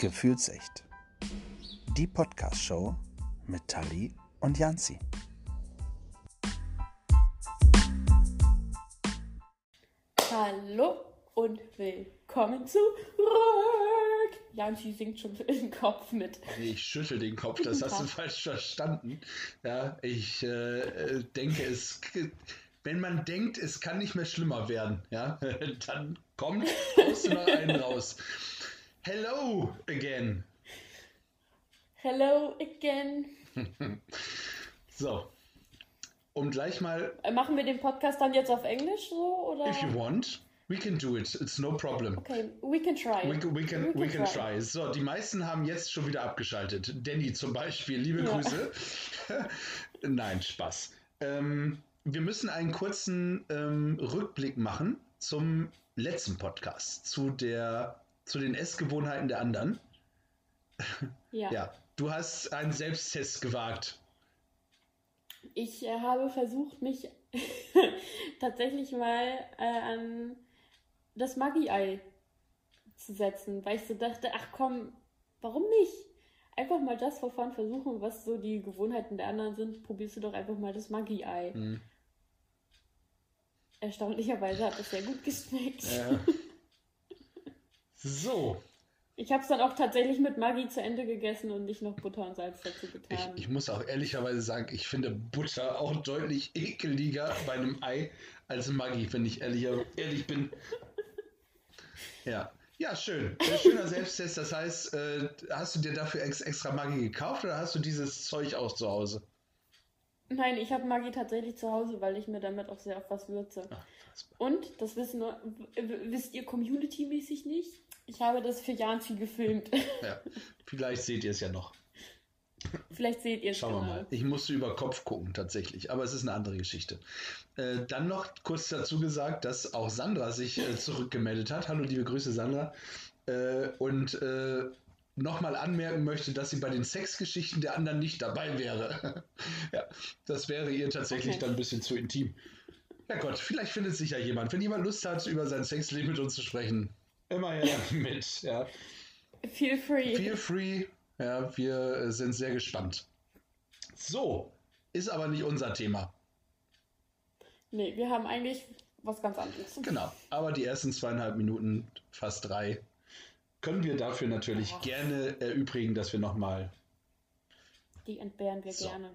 Gefühlsecht. Die Podcast-Show mit Tali und Janzi. Hallo und willkommen zurück. Janzi singt schon im Kopf mit. Ich schüttel den Kopf, das hast du falsch verstanden. Ja, ich äh, denke, es, wenn man denkt, es kann nicht mehr schlimmer werden, ja, dann kommt aus noch einen raus. Hello again. Hello again. so. Um gleich mal. Äh, machen wir den Podcast dann jetzt auf Englisch so oder? If you want, we can do it. It's no problem. Okay, we can try. We, we can, we can, we can try. try. So, die meisten haben jetzt schon wieder abgeschaltet. Danny zum Beispiel, liebe ja. Grüße. Nein, Spaß. Ähm, wir müssen einen kurzen ähm, Rückblick machen zum letzten Podcast, zu der zu den Essgewohnheiten der anderen. Ja. ja. Du hast einen Selbsttest gewagt. Ich äh, habe versucht, mich tatsächlich mal äh, an das Maggi-Ei zu setzen, weil ich so dachte, ach komm, warum nicht? Einfach mal das Verfahren versuchen, was so die Gewohnheiten der anderen sind. Probierst du doch einfach mal das Maggi-Ei. Mhm. Erstaunlicherweise hat es sehr gut geschmeckt. Ja. So. Ich habe es dann auch tatsächlich mit Maggi zu Ende gegessen und nicht noch Butter und Salz dazu getan. Ich, ich muss auch ehrlicherweise sagen, ich finde Butter auch deutlich ekeliger bei einem Ei als Maggi, wenn ich ehrlich, ehrlich bin. Ja. Ja, schön. Ein schöner Selbsttest. Das heißt, äh, hast du dir dafür ex extra Maggi gekauft oder hast du dieses Zeug auch zu Hause? Nein, ich habe Maggi tatsächlich zu Hause, weil ich mir damit auch sehr auf was würze. Ach, und, das wissen nur, wisst ihr community-mäßig nicht, ich habe das für Janzi gefilmt. Ja, vielleicht seht ihr es ja noch. Vielleicht seht ihr es Schauen wir genau. mal. Ich musste über Kopf gucken tatsächlich, aber es ist eine andere Geschichte. Äh, dann noch kurz dazu gesagt, dass auch Sandra sich äh, zurückgemeldet hat. Hallo, liebe Grüße, Sandra. Äh, und äh, nochmal anmerken möchte, dass sie bei den Sexgeschichten der anderen nicht dabei wäre. ja, das wäre ihr tatsächlich okay. dann ein bisschen zu intim. Ja Gott, vielleicht findet sich ja jemand. Wenn jemand Lust hat, über sein Sexleben mit uns zu sprechen, immer her mit. Ja. Feel free. Feel free. Ja, wir sind sehr gespannt. So, ist aber nicht unser Thema. Nee, wir haben eigentlich was ganz anderes. Genau, aber die ersten zweieinhalb Minuten, fast drei, können wir dafür natürlich oh. gerne erübrigen, dass wir nochmal. Die entbehren wir so. gerne.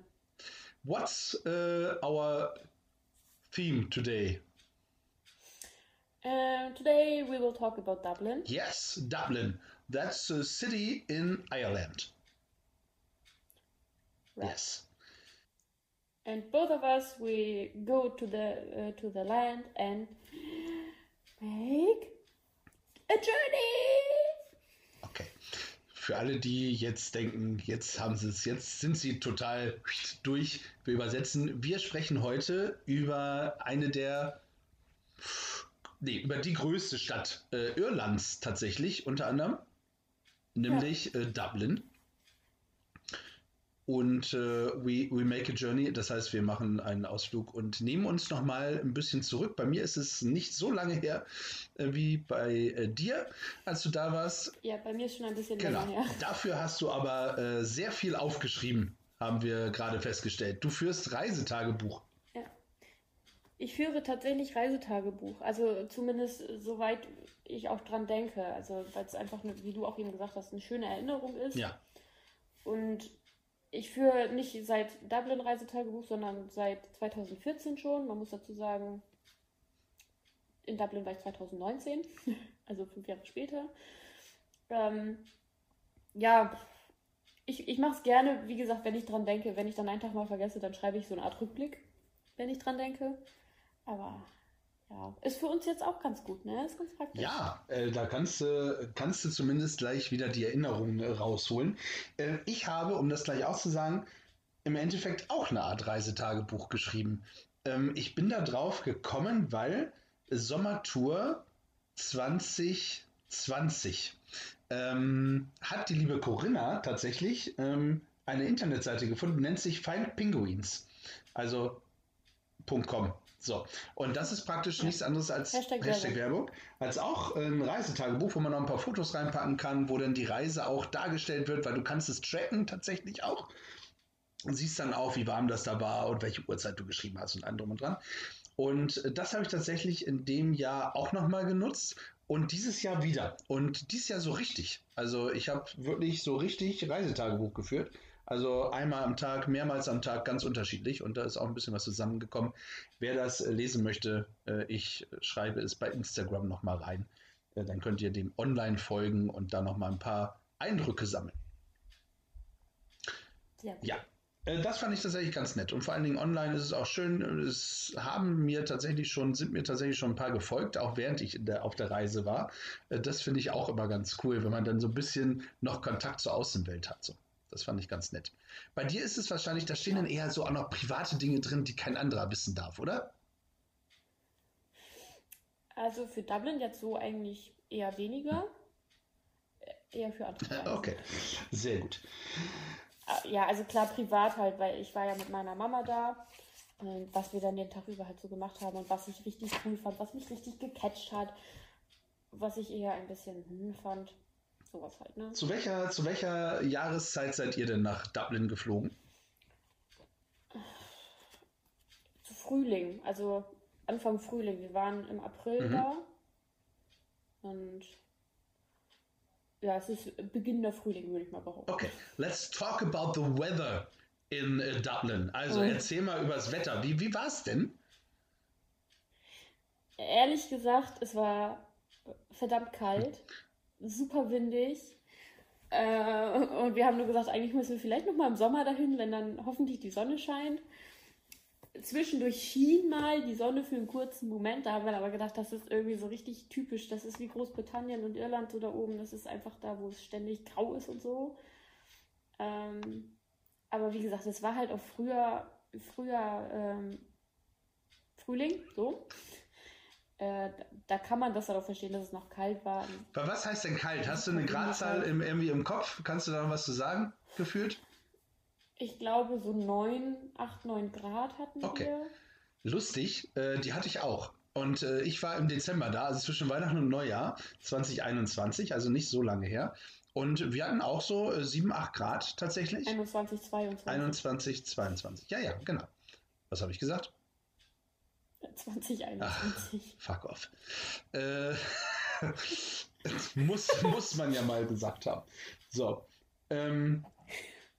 What's uh, our theme today? Uh, today we will talk about Dublin. Yes, Dublin. That's a city in Ireland. Right. Yes. And both of us we go to the uh, to the land and make a journey. für alle, die jetzt denken, jetzt haben sie es, jetzt sind sie total durch. Wir übersetzen. Wir sprechen heute über eine der, nee, über die größte Stadt äh, Irlands tatsächlich, unter anderem, nämlich ja. äh, Dublin und äh, we, we make a journey, das heißt, wir machen einen Ausflug und nehmen uns noch mal ein bisschen zurück. Bei mir ist es nicht so lange her äh, wie bei äh, dir, als du da warst. Ja, bei mir ist schon ein bisschen genau. länger her. Dafür hast du aber äh, sehr viel aufgeschrieben, haben wir gerade festgestellt. Du führst Reisetagebuch. Ich führe tatsächlich Reisetagebuch, also zumindest soweit ich auch dran denke. Also weil es einfach, wie du auch eben gesagt hast, eine schöne Erinnerung ist. Ja. Und ich führe nicht seit Dublin Reisetagebuch, sondern seit 2014 schon. Man muss dazu sagen, in Dublin war ich 2019, also fünf Jahre später. Ähm, ja, ich, ich mache es gerne, wie gesagt, wenn ich dran denke. Wenn ich dann einen Tag mal vergesse, dann schreibe ich so eine Art Rückblick, wenn ich dran denke. Aber ja, ist für uns jetzt auch ganz gut, ne? Ist ganz praktisch. Ja, äh, da kannst, äh, kannst du zumindest gleich wieder die Erinnerungen äh, rausholen. Äh, ich habe, um das gleich auszusagen, im Endeffekt auch eine Art Reisetagebuch geschrieben. Ähm, ich bin da drauf gekommen, weil Sommertour 2020 ähm, hat die liebe Corinna tatsächlich ähm, eine Internetseite gefunden, nennt sich Find Penguins. Also .com So, und das ist praktisch nichts anderes als Hashtag, Hashtag Werbung. als auch ein Reisetagebuch, wo man noch ein paar Fotos reinpacken kann, wo dann die Reise auch dargestellt wird, weil du kannst es tracken tatsächlich auch. Und siehst dann auch, wie warm das da war und welche Uhrzeit du geschrieben hast und allem drum und dran. Und das habe ich tatsächlich in dem Jahr auch nochmal genutzt und dieses Jahr wieder. Und dieses Jahr so richtig. Also ich habe wirklich so richtig Reisetagebuch geführt. Also einmal am Tag, mehrmals am Tag, ganz unterschiedlich. Und da ist auch ein bisschen was zusammengekommen. Wer das äh, lesen möchte, äh, ich schreibe es bei Instagram nochmal rein. Äh, dann könnt ihr dem online folgen und da nochmal ein paar Eindrücke sammeln. Ja. ja. Das fand ich tatsächlich ganz nett. Und vor allen Dingen online ist es auch schön. Es haben mir tatsächlich schon, sind mir tatsächlich schon ein paar gefolgt, auch während ich der, auf der Reise war. Das finde ich auch immer ganz cool, wenn man dann so ein bisschen noch Kontakt zur Außenwelt hat. So. Das fand ich ganz nett. Bei dir ist es wahrscheinlich, da stehen dann eher so auch noch private Dinge drin, die kein anderer wissen darf, oder? Also für Dublin jetzt so eigentlich eher weniger. Hm. Eher für andere. Okay, sehr gut. Ah, ja, also klar privat halt, weil ich war ja mit meiner Mama da. Was wir dann den Tag über halt so gemacht haben und was ich richtig cool fand, was mich richtig gecatcht hat, was ich eher ein bisschen hm fand sowas halt, ne? Zu welcher, zu welcher Jahreszeit seid ihr denn nach Dublin geflogen? Zu Frühling, also Anfang Frühling. Wir waren im April mhm. da. Und ja, es ist Beginn der Frühling, würde ich mal behaupten. Okay, let's talk about the weather in uh, Dublin. Also mhm. erzähl mal über das Wetter. Wie, wie war es denn? Ehrlich gesagt, es war verdammt kalt super windig. Äh, und wir haben nur gesagt, eigentlich müssen wir vielleicht noch mal im Sommer dahin, wenn dann hoffentlich die Sonne scheint. Zwischendurch schien mal die Sonne für einen kurzen Moment. Da haben wir aber gedacht, das ist irgendwie so richtig typisch. Das ist wie Großbritannien und Irland so da oben. Das ist einfach da, wo es ständig grau ist und so. Ähm, aber wie gesagt, es war halt auch früher, früher ähm, Frühling, so. Äh, da kann man das auch verstehen, dass es noch kalt war. Was heißt denn kalt? Hast du eine Gradzahl im, irgendwie im Kopf? Kannst du da noch was zu sagen, gefühlt? Ich glaube, so 9, 8, 9 Grad hatten okay. wir. Lustig, äh, die hatte ich auch. Und äh, ich war im Dezember da, also zwischen Weihnachten und Neujahr 2021, also nicht so lange her. Und wir hatten auch so äh, 7, 8 Grad tatsächlich. 21, 22. 21, 22. Ja, ja, genau. Was habe ich gesagt? 2021. Ach, fuck off. Äh, muss, muss man ja mal gesagt haben. So. Ähm,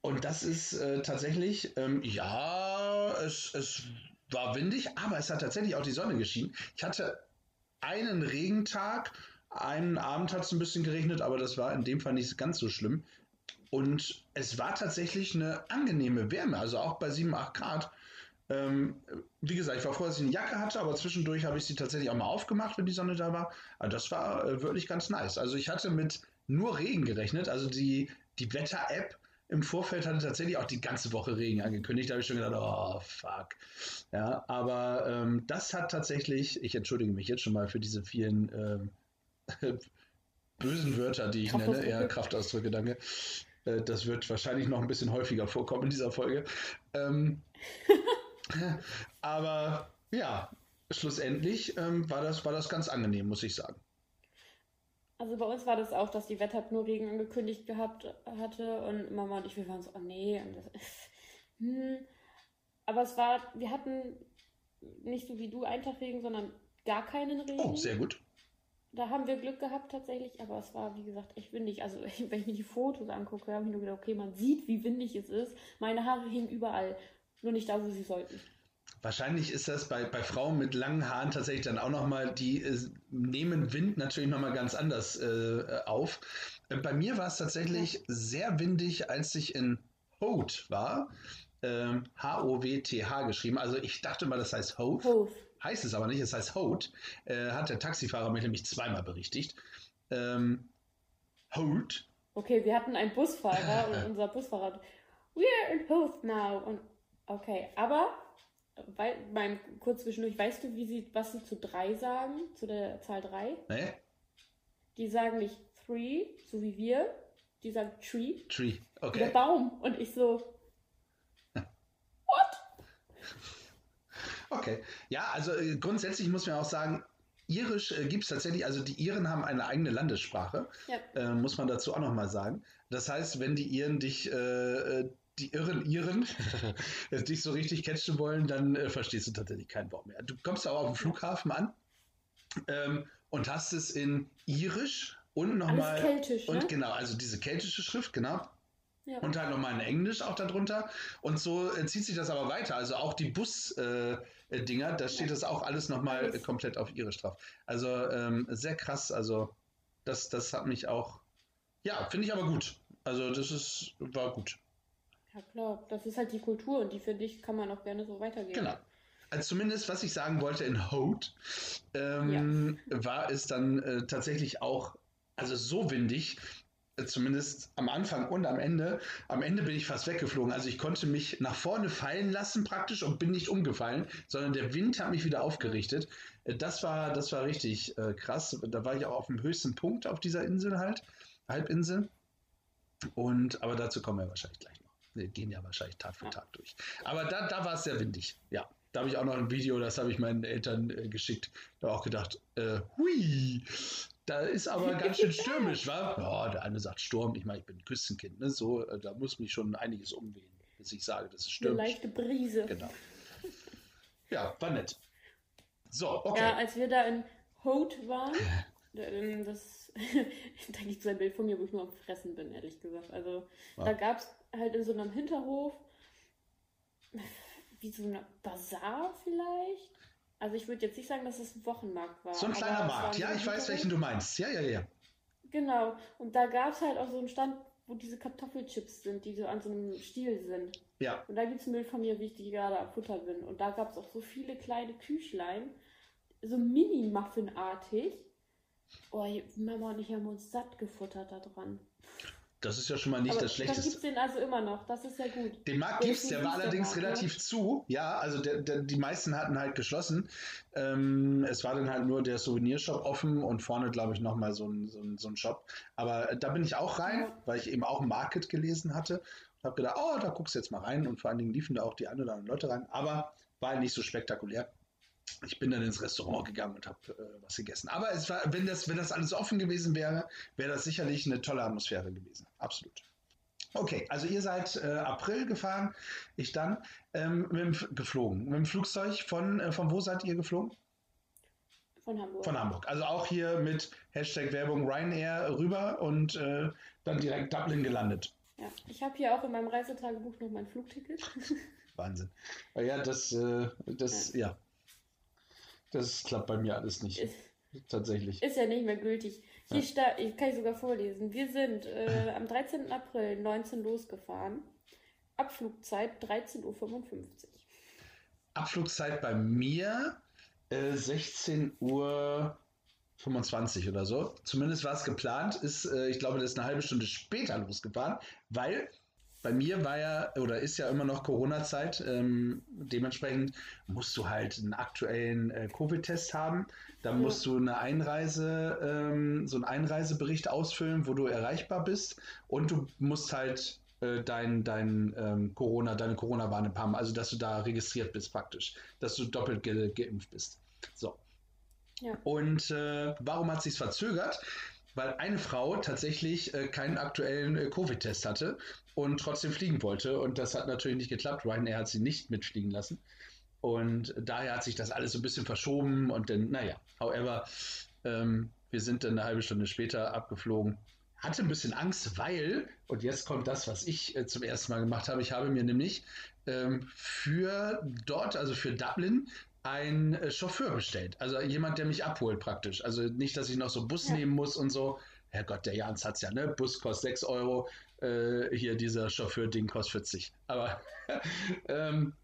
und das ist äh, tatsächlich, ähm, ja, es, es war windig, aber es hat tatsächlich auch die Sonne geschienen. Ich hatte einen Regentag, einen Abend hat es ein bisschen geregnet, aber das war in dem Fall nicht ganz so schlimm. Und es war tatsächlich eine angenehme Wärme, also auch bei 7, 8 Grad ähm, wie gesagt, ich war froh, dass ich eine Jacke hatte, aber zwischendurch habe ich sie tatsächlich auch mal aufgemacht, wenn die Sonne da war. Also das war äh, wirklich ganz nice. Also ich hatte mit nur Regen gerechnet. Also die, die Wetter-App im Vorfeld hatte tatsächlich auch die ganze Woche Regen angekündigt. Da habe ich schon gedacht, oh fuck. Ja, aber ähm, das hat tatsächlich, ich entschuldige mich jetzt schon mal für diese vielen ähm, bösen Wörter, die ich nenne, eher Kraftausdrücke, danke. Äh, das wird wahrscheinlich noch ein bisschen häufiger vorkommen in dieser Folge. Ähm, Aber ja, schlussendlich ähm, war, das, war das ganz angenehm, muss ich sagen. Also bei uns war das auch, dass die Wetter nur Regen angekündigt gehabt hatte und Mama und ich, wir waren so, oh nee. Das, hm. Aber es war, wir hatten nicht so wie du einen Tag Regen, sondern gar keinen Regen. Oh, sehr gut. Da haben wir Glück gehabt tatsächlich, aber es war, wie gesagt, echt windig. Also wenn ich mir die Fotos angucke, habe ich nur gedacht, okay, man sieht, wie windig es ist. Meine Haare hingen überall nur nicht da, wo sie sollten. Wahrscheinlich ist das bei, bei Frauen mit langen Haaren tatsächlich dann auch nochmal, die äh, nehmen Wind natürlich nochmal ganz anders äh, auf. Äh, bei mir war es tatsächlich ja. sehr windig, als ich in Hoth war. Ähm, H-O-W-T-H geschrieben. Also ich dachte mal, das heißt Hoth. Hoth. Heißt es aber nicht, es heißt Hoth. Äh, hat der Taxifahrer mir nämlich zweimal berichtigt. Ähm, Hoth. Okay, wir hatten einen Busfahrer und unser Busfahrer, we're in Hoth now. Und Okay, aber weil, beim kurz zwischendurch, weißt du, wie sie, was sie zu drei sagen, zu der Zahl drei? Nee. Die sagen nicht three, so wie wir, die sagen tree. Tree, okay. Der Baum. Und ich so, what? Okay. Ja, also äh, grundsätzlich muss man auch sagen, Irisch äh, gibt es tatsächlich, also die Iren haben eine eigene Landessprache, Ja. äh, muss man dazu auch nochmal sagen. Das heißt, wenn die Iren dich, äh, äh, die Irren Iren, dich so richtig catchen wollen, dann äh, verstehst du tatsächlich kein Wort mehr. Du kommst aber auf dem Flughafen an ähm, und hast es in Irisch und Alles nochmal. keltisch, Und ne? genau, also diese keltische Schrift, genau. Ja. Und halt nochmal in Englisch auch darunter. Und so äh, zieht sich das aber weiter. Also auch die Bus-Dinger, äh, Dinger, da steht das auch alles nochmal Alles. äh, komplett auf ihre drauf. Also ähm, sehr krass. Also das, das hat mich auch. Ja, finde ich aber gut. Also das ist, war gut. Ja, klar. Das ist halt die Kultur und die, finde ich, kann man auch gerne so weitergeben. Genau. Also zumindest, was ich sagen wollte in Holt, ähm, war es dann äh, tatsächlich auch, also so windig, äh, zumindest am Anfang und am Ende. Am Ende bin ich fast weggeflogen. Also ich konnte mich nach vorne fallen lassen praktisch und bin nicht umgefallen, sondern der Wind hat mich wieder aufgerichtet. Äh, das war, das war richtig äh, krass. Da war ich auch auf dem höchsten Punkt auf dieser Insel halt, Halbinsel. Und, aber dazu kommen wir wahrscheinlich gleich noch. Wir gehen ja wahrscheinlich Tag für. Tag durch. Aber da, da war es sehr windig. Ja, da habe ich auch noch ein Video, das habe ich meinen Eltern äh, geschickt. Da auch gedacht, äh, hui, da ist aber ganz schön stürmisch, wa? Ja, der eine sagt Sturm. Ich meine, ich bin ein Küstenkind, ne? So, äh, da muss mich schon einiges umwehen, bis ich sage, das ist Eine stürmisch. leichte Brise. Genau. Ja, war nett. So, okay. Ja, als wir da in Hote waren, ähm, das, da gibt es ein Bild von mir, wo ich nur am Fressen bin, ehrlich gesagt. Also Ja. da gab es halt in so einem Hinterhof wie so eine Bazar vielleicht. Also ich würde jetzt nicht sagen, dass es ein Wochenmarkt war. so ein kleiner Markt. so Ja, ein ich weiß, welchen du meinst. Ja, ja, ja. Genau. Und da gab es halt auch so einen Stand, wo diese Kartoffelchips sind, die so an so einem Stiel sind. Ja, Und da gibt es ein Bild von mir, wie ich die gerade am Futter bin. Und da gab es auch so viele kleine Küchlein, so Mini-Muffin-artig. Oh, Mama und ich haben uns satt gefuttert da dran. Das ist ja schon mal nicht Aber das da gibt es Schlechteste. den also immer noch. Das ist ja gut. Den Markt gibt's, ist der war allerdings ne? relativ zu. Ja, also der, der, die meisten hatten halt geschlossen. Ähm, es war dann halt nur der Souvenirshop offen und vorne, glaube ich, nochmal so ein, so, ein, so ein Shop. Aber äh, da bin ich auch rein, Ja. weil ich eben auch Market gelesen hatte und habe gedacht, oh, da guckst du jetzt mal rein. Und vor allen Dingen liefen da auch die ein oder anderen Leute rein. Aber war halt nicht so spektakulär. Ich bin dann ins Restaurant gegangen und habe äh, was gegessen. Aber es war, wenn das, wenn das alles offen gewesen wäre, wäre das sicherlich eine tolle Atmosphäre gewesen. Absolut. Okay, also ihr seid äh, April gefahren, ich dann ähm, mit dem, geflogen. Mit dem Flugzeug von, äh, von wo seid ihr geflogen? Von Hamburg. Von Hamburg. Also auch hier mit Hashtag Werbung Ryanair rüber und äh, dann direkt Dublin gelandet. Ja. Ich habe hier auch in meinem Reisetagebuch noch mein Flugticket. Wahnsinn. Ja, das, äh, das, ja. Das klappt bei mir alles nicht. Ist, Tatsächlich. ist ja nicht mehr gültig. Hier Ja. sta ich kann ich sogar vorlesen. Wir sind äh, am 13. April 19 losgefahren. Abflugzeit 13.55 Uhr. Abflugzeit bei mir äh, 16 Uhr 25 oder so. Zumindest war es geplant. Ist, äh, ich glaube, das ist eine halbe Stunde später losgefahren, weil bei mir war ja oder ist ja immer noch Corona-Zeit. Ähm, dementsprechend musst du halt einen aktuellen äh, Covid-Test haben. Dann musst du eine Einreise, ähm, so einen Einreisebericht ausfüllen, wo du erreichbar bist. Und du musst halt äh, dein, dein ähm, Corona, deine Corona-Warn-App haben, also dass du da registriert bist praktisch, dass du doppelt ge geimpft bist. So. Ja. Und äh, warum hat sich verzögert? Weil eine Frau tatsächlich äh, keinen aktuellen äh, Covid-Test hatte und trotzdem fliegen wollte. Und das hat natürlich nicht geklappt. Ryanair hat sie nicht mitfliegen lassen. Und daher hat sich das alles so ein bisschen verschoben. Und dann, naja, however, ähm, wir sind dann eine halbe Stunde später abgeflogen. Hatte ein bisschen Angst, weil, und jetzt kommt das, was ich äh, zum ersten Mal gemacht habe, ich habe mir nämlich ähm, für dort, also für Dublin, einen äh, Chauffeur bestellt. Also jemand, der mich abholt praktisch. Also nicht, dass ich noch so Bus Ja. nehmen muss und so. Herrgott, der Jans hat's ja, ne? Bus kostet 6 Euro, äh, hier dieser Chauffeur-Ding kostet 40. Aber ähm,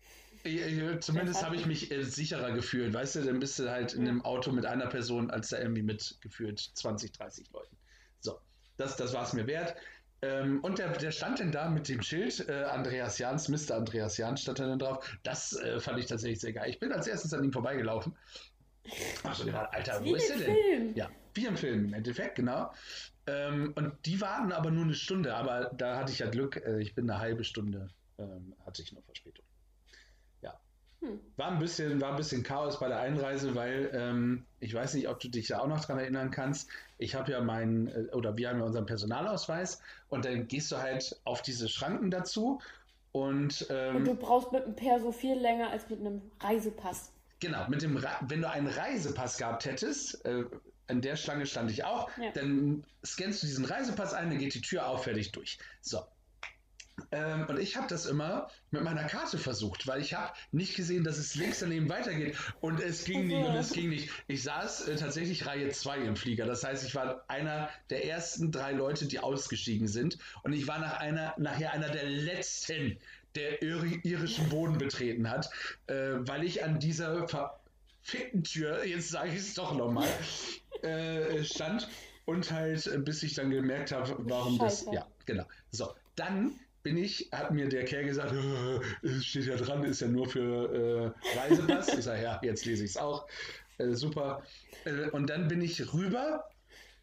äh, zumindest habe ich mich äh, sicherer gefühlt. Weißt du, dann bist du halt in einem Auto mit einer Person, als da irgendwie mit gefühlt 20, 30 Leuten. So, das, das war es mir wert. Ähm, und der, der stand denn da mit dem Schild, äh, Andreas Jans, Mr. Andreas Jans stand da dann drauf. Das äh, fand ich tatsächlich sehr geil. Ich bin als erstes an ihm vorbeigelaufen. Hab so gedacht, Alter, Wie wo ist der denn? Film. Ja, wie im Film im Endeffekt, genau. Ähm, und die warten aber nur eine Stunde, aber da hatte ich ja Glück, äh, ich bin eine halbe Stunde, ähm, hatte ich noch Verspätung. Ja. Hm. War, ein bisschen, war ein bisschen Chaos bei der Einreise, weil ähm, ich weiß nicht, ob du dich da auch noch dran erinnern kannst. Ich habe ja meinen, äh, oder wir haben ja unseren Personalausweis und dann gehst du halt auf diese Schranken dazu und, ähm, und du brauchst mit einem Perso viel länger als mit einem Reisepass. Genau, mit dem wenn du einen Reisepass gehabt hättest, äh, an der Schlange stand ich auch, ja. dann scannst du diesen Reisepass ein, dann geht die Tür auf, fertig durch. So, ähm, und ich habe das immer mit meiner Karte versucht, weil ich habe nicht gesehen, dass es links daneben weitergeht. Und es ging nicht und es ging nicht. Ich saß äh, tatsächlich Reihe 2 im Flieger. Das heißt, ich war einer der ersten drei Leute, die ausgestiegen sind. Und ich war nach einer, nachher einer der letzten, der irischen Boden betreten hat, äh, weil ich an dieser verfickten Tür, jetzt sage ich es doch nochmal, äh, stand und halt, äh, bis ich dann gemerkt habe, warum Scheiße. das. Ja, genau. So, dann bin ich, hat mir der Kerl gesagt, es steht ja dran, ist ja nur für äh, Reisepass. ich sage, ja, jetzt lese ich es auch. Äh, super. Äh, und dann bin ich rüber,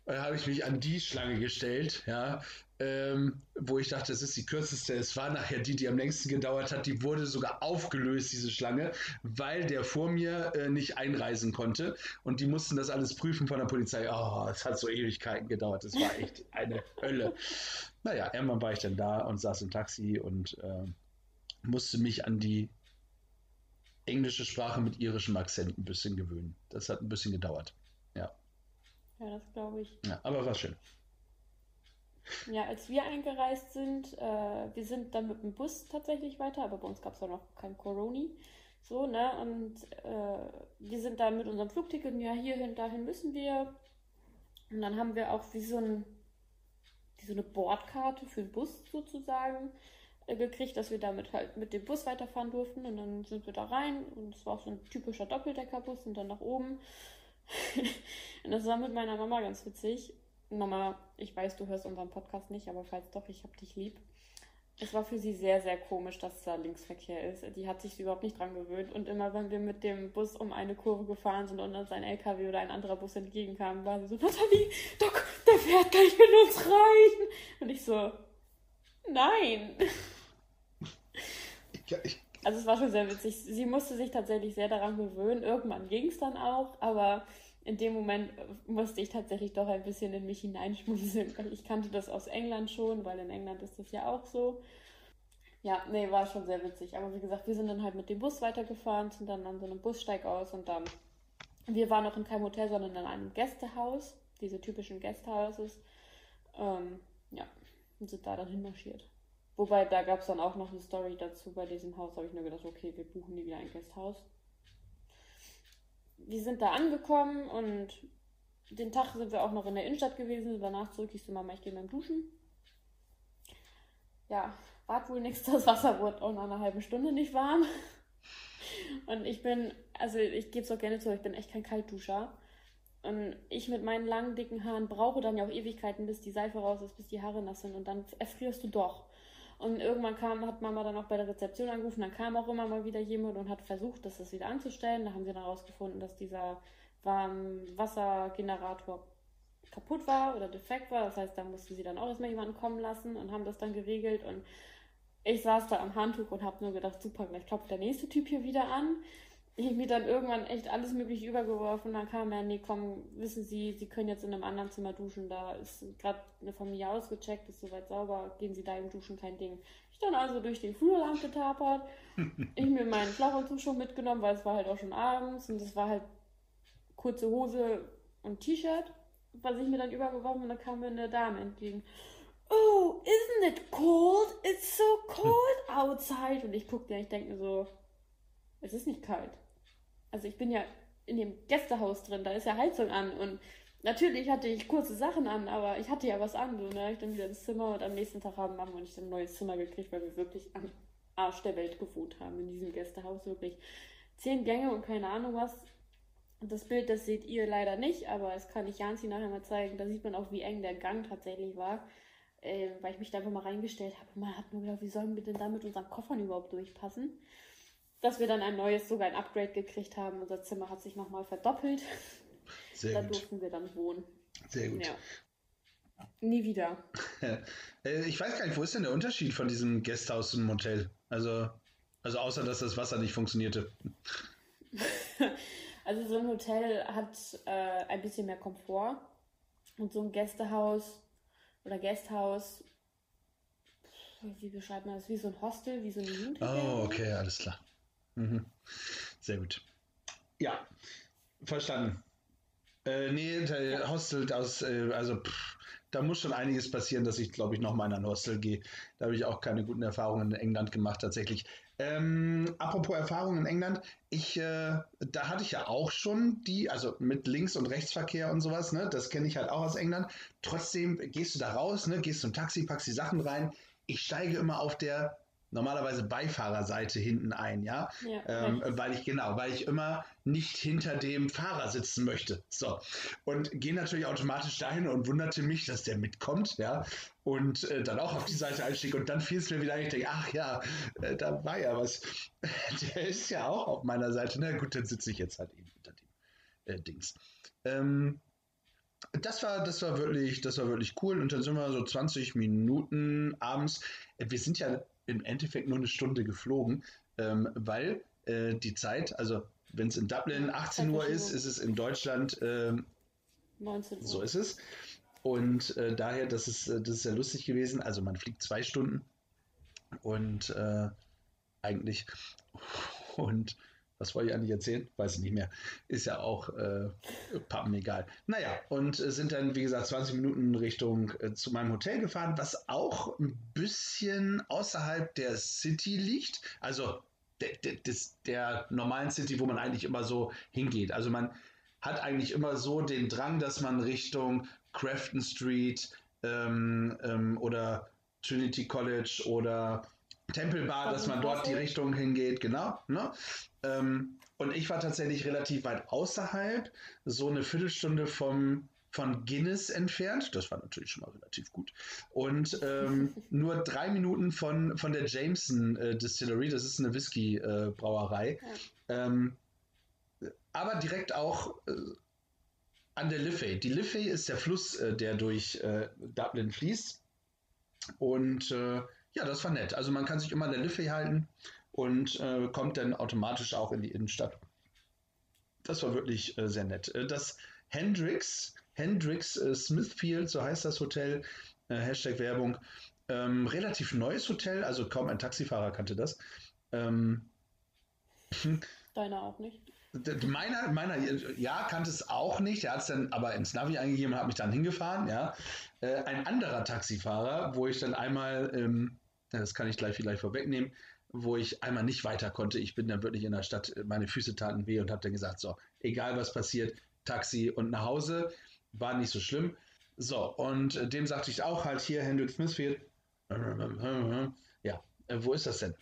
äh, habe ich mich an die Schlange gestellt, ja, ähm, wo ich dachte, das ist die kürzeste. Es war nachher die, die am längsten gedauert hat. Die wurde sogar aufgelöst, diese Schlange, weil der vor mir äh, nicht einreisen konnte. Und die mussten das alles prüfen von der Polizei. Oh, es hat so Ewigkeiten gedauert. Das war echt eine Hölle. Naja, irgendwann war ich dann da und saß im Taxi und äh, musste mich an die englische Sprache mit irischem Akzent ein bisschen gewöhnen. Das hat ein bisschen gedauert. Ja. Ja, das glaube ich. Ja, aber war schön. Ja, als wir eingereist sind, äh, wir sind dann mit dem Bus tatsächlich weiter, aber bei uns gab es auch noch kein Coroni. So, ne? Und äh, wir sind dann mit unserem Flugticket, ja, hierhin, dahin müssen wir. Und dann haben wir auch wie so, ein, wie so eine Bordkarte für den Bus sozusagen äh, gekriegt, dass wir damit halt mit dem Bus weiterfahren durften. Und dann sind wir da rein und es war auch so ein typischer Doppeldeckerbus und dann nach oben. und das war mit meiner Mama ganz witzig. Mama, ich weiß, du hörst unseren Podcast nicht, aber falls doch, ich hab dich lieb. Es war für sie sehr, sehr komisch, dass da Linksverkehr ist. Die hat sich überhaupt nicht dran gewöhnt. Und immer, wenn wir mit dem Bus um eine Kurve gefahren sind und uns ein LKW oder ein anderer Bus entgegenkam, war sie so, Nathalie, Doc, der fährt gleich mit uns rein. Und ich so, nein. also es war schon sehr witzig. Sie musste sich tatsächlich sehr daran gewöhnen. Irgendwann ging es dann auch, aber in dem Moment musste ich tatsächlich doch ein bisschen in mich hineinschmunzeln, weil ich kannte das aus England schon, weil in England ist das ja auch so. Ja, nee, war schon sehr witzig. Aber wie gesagt, wir sind dann halt mit dem Bus weitergefahren, sind dann an so einem Bussteig aus und dann, wir waren noch in keinem Hotel, sondern in einem Gästehaus, diese typischen Gästehouses. Ähm, ja, und sind da dann hinmarschiert. Wobei, da gab es dann auch noch eine Story dazu. Bei diesem Haus habe ich nur gedacht, okay, wir buchen nie wieder ein Gästhaus wir sind da angekommen und den Tag sind wir auch noch in der Innenstadt gewesen. Danach zurück, ich so, Mama, ich gehe beim Duschen. Ja, war wohl nichts. Das Wasser wurde auch nach einer halben Stunde nicht warm. Und ich bin, also ich gebe es auch gerne zu, ich bin echt kein Kaltduscher. Und ich mit meinen langen, dicken Haaren brauche dann ja auch Ewigkeiten, bis die Seife raus ist, bis die Haare nass sind. Und dann erfrierst du doch. Und irgendwann kam, hat Mama dann auch bei der Rezeption angerufen, dann kam auch immer mal wieder jemand und hat versucht, das, wieder anzustellen. Da haben sie dann herausgefunden, dass dieser Warmwassergenerator kaputt war oder defekt war. Das heißt, da mussten sie dann auch erstmal jemanden kommen lassen und haben das dann geregelt. Und ich saß da am Handtuch und habe nur gedacht, super, gleich klopft der nächste Typ hier wieder an mir dann irgendwann echt alles mögliche übergeworfen. Dann kam er, nee, komm, wissen Sie, Sie können jetzt in einem anderen Zimmer duschen. Da ist gerade eine Familie ausgecheckt, ist soweit sauber, gehen Sie da im Duschen, kein Ding. Ich dann also durch den Flur lang getapert. ich mir meinen Schlafanzug schon mitgenommen, weil es war halt auch schon abends und es war halt kurze Hose und T-Shirt, was ich mir dann übergeworfen und dann kam mir eine Dame entgegen. Oh, isn't it cold? It's so cold outside. Und ich guckte ja, ich denke mir so, es ist nicht kalt also ich bin ja in dem Gästehaus drin, da ist ja Heizung an und natürlich hatte ich kurze Sachen an, aber ich hatte ja was an, so, ne? Ich dann wieder ins Zimmer und am nächsten Tag haben Mama und ich ein neues Zimmer gekriegt, weil wir wirklich am Arsch der Welt gewohnt haben in diesem Gästehaus, wirklich zehn Gänge und keine Ahnung was. Das Bild, das seht ihr leider nicht, aber es kann ich Janzi nachher mal zeigen. Da sieht man auch, wie eng der Gang tatsächlich war, äh, weil ich mich da einfach mal reingestellt habe. Man hat nur gedacht, wie sollen wir denn da mit unseren Koffern überhaupt durchpassen? Dass wir dann ein neues, sogar ein Upgrade gekriegt haben. Unser Zimmer hat sich nochmal verdoppelt. Sehr da gut. durften wir dann wohnen. Sehr gut. Ja. Nie wieder. Äh, ich weiß gar nicht, wo ist denn der Unterschied von diesem Guesthouse und Motel? Also, Also außer, dass das Wasser nicht funktionierte. also so ein Hotel hat äh, ein bisschen mehr Komfort. Und so ein Gästehaus oder Gasthaus, wie beschreibt man das? Wie so ein Hostel, wie so eine Jugendherberge? Oh, okay, alles klar. Mhm. Sehr gut. Ja, verstanden. Äh, nee, der Hostel aus, äh, also pff, da muss schon einiges passieren, dass ich, glaube ich, nochmal in ein Hostel gehe. Da habe ich auch keine guten Erfahrungen in England gemacht, tatsächlich. Ähm, apropos Erfahrungen in England, ich, äh, da hatte ich ja auch schon die, also mit Links- und Rechtsverkehr und sowas, ne, das kenne ich halt auch aus England. Trotzdem gehst du da raus, ne, gehst zum Taxi, packst die Sachen rein. Ich steige immer auf der normalerweise Beifahrerseite hinten ein, ja, ja ähm, weil ich genau, weil ich immer nicht hinter dem Fahrer sitzen möchte. So und gehe natürlich automatisch dahin und wunderte mich, dass der mitkommt, ja, und äh, dann auch auf die Seite einstieg und dann fiel es mir wieder ein, ich denke, ach ja, äh, da war ja was. der ist ja auch auf meiner Seite. Na gut, dann sitze ich jetzt halt eben hinter dem äh, Dings. Ähm, das war, das war wirklich, das war wirklich cool. Und dann sind wir so 20 Minuten abends. Wir sind ja im Endeffekt nur eine Stunde geflogen, ähm, weil äh, die Zeit, also wenn es in Dublin 18 Uhr ist, ist es in Deutschland ähm, 19 Uhr. So ist es. Und äh, daher, das ist, äh, das ist sehr lustig gewesen. Also man fliegt zwei Stunden und äh, eigentlich und was wollte ich eigentlich erzählen? Weiß ich nicht mehr. Ist ja auch äh, Pappen egal. Naja, und äh, sind dann, wie gesagt, 20 Minuten Richtung äh, zu meinem Hotel gefahren, was auch ein bisschen außerhalb der City liegt. Also der, der, des, der normalen City, wo man eigentlich immer so hingeht. Also man hat eigentlich immer so den Drang, dass man Richtung Crafton Street ähm, ähm, oder Trinity College oder Temple Bar, dass man dort die Richtung hingeht, genau. Ne? Ähm, und ich war tatsächlich relativ weit außerhalb, so eine Viertelstunde vom, von Guinness entfernt. Das war natürlich schon mal relativ gut. Und ähm, nur drei Minuten von, von der Jameson äh, Distillery, das ist eine Whisky-Brauerei. Äh, ähm, aber direkt auch äh, an der Liffey. Die Liffey ist der Fluss, äh, der durch äh, Dublin fließt. Und äh, ja, das war nett. Also man kann sich immer an der Liffey halten und äh, kommt dann automatisch auch in die Innenstadt. Das war wirklich äh, sehr nett. Äh, das Hendrix, Hendrix äh, Smithfield, so heißt das Hotel, äh, Hashtag Werbung, ähm, relativ neues Hotel, also kaum ein Taxifahrer kannte das. Ähm, Deiner auch nicht? Meiner, meiner, ja, kannte es auch nicht. Er hat es dann aber ins Navi eingegeben und hat mich dann hingefahren. Ja. Äh, ein anderer Taxifahrer, wo ich dann einmal ähm, das kann ich gleich vielleicht vorwegnehmen, wo ich einmal nicht weiter konnte. Ich bin dann wirklich in der Stadt, meine Füße taten weh und habe dann gesagt, so, egal was passiert, Taxi und nach Hause, war nicht so schlimm. So, und dem sagte ich auch halt hier, Hendrik Smithfield, ja, äh, wo ist das denn?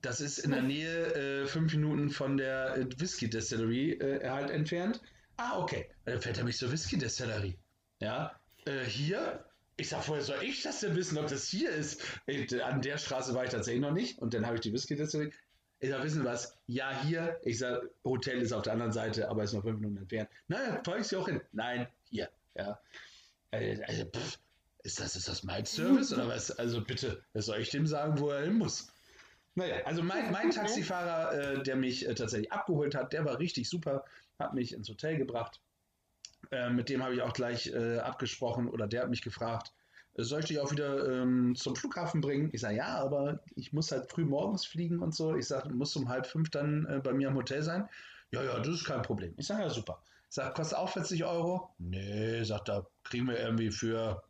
Das ist in der Nähe äh, fünf Minuten von der äh, Whisky Distillery äh, halt entfernt. Ah, okay. Dann fährt er mich zur Whisky Distillery. Ja, äh, hier ich sag, woher soll ich das denn wissen, ob das hier ist? An der Straße war ich tatsächlich noch nicht. Und dann habe ich die Whisky deswegen. Ich sag, wissen was? Ja, hier. Ich sag, Hotel ist auf der anderen Seite, aber ist noch fünf Minuten entfernt. Naja, folge ich sie auch hin. Nein, hier. Ja. Also, also pff, ist das, ist das mein Service oder was? Also bitte, was soll ich dem sagen, wo er hin muss? Naja, also mein, mein Taxifahrer, äh, der mich äh, tatsächlich abgeholt hat, der war richtig super, hat mich ins Hotel gebracht äh, mit dem habe ich auch gleich äh, abgesprochen oder der hat mich gefragt, äh, soll ich dich auch wieder ähm, zum Flughafen bringen? Ich sage, ja, aber ich muss halt früh morgens fliegen und so. Ich sage, muss um halb fünf dann äh, bei mir am Hotel sein. Ja, ja, das ist kein Problem. Ich sage, ja, super. Ich sage, kostet auch 40 Euro? Nee, sagt da kriegen wir irgendwie für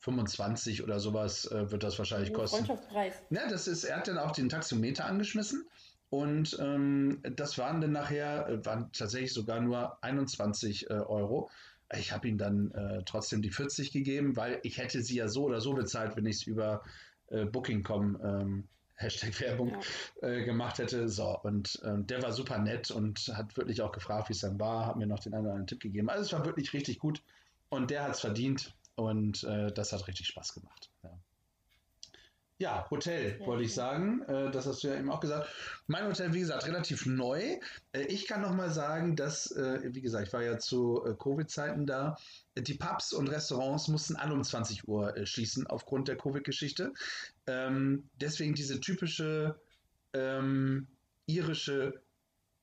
25 oder sowas äh, wird das wahrscheinlich kosten. Freundschaftspreis. Ja, das ist, er hat dann auch den Taxometer angeschmissen und ähm, das waren dann nachher, äh, waren tatsächlich sogar nur 21 äh, Euro. Ich habe ihm dann äh, trotzdem die 40 gegeben, weil ich hätte sie ja so oder so bezahlt, wenn ich es über äh, Booking.com ähm, Hashtag Werbung ja. äh, gemacht hätte. So, und äh, der war super nett und hat wirklich auch gefragt, wie es dann war, hat mir noch den einen oder anderen Tipp gegeben. Also es war wirklich richtig gut und der hat es verdient und äh, das hat richtig Spaß gemacht. Ja. Ja, Hotel, wollte ich sagen. Äh, das hast du ja eben auch gesagt. Mein Hotel, wie gesagt, relativ neu. Äh, ich kann noch mal sagen, dass, äh, wie gesagt, ich war ja zu Covid-Zeiten da. Die Pubs und Restaurants mussten alle um 20 Uhr schließen aufgrund der Covid-Geschichte. Ähm, deswegen diese typische ähm, irische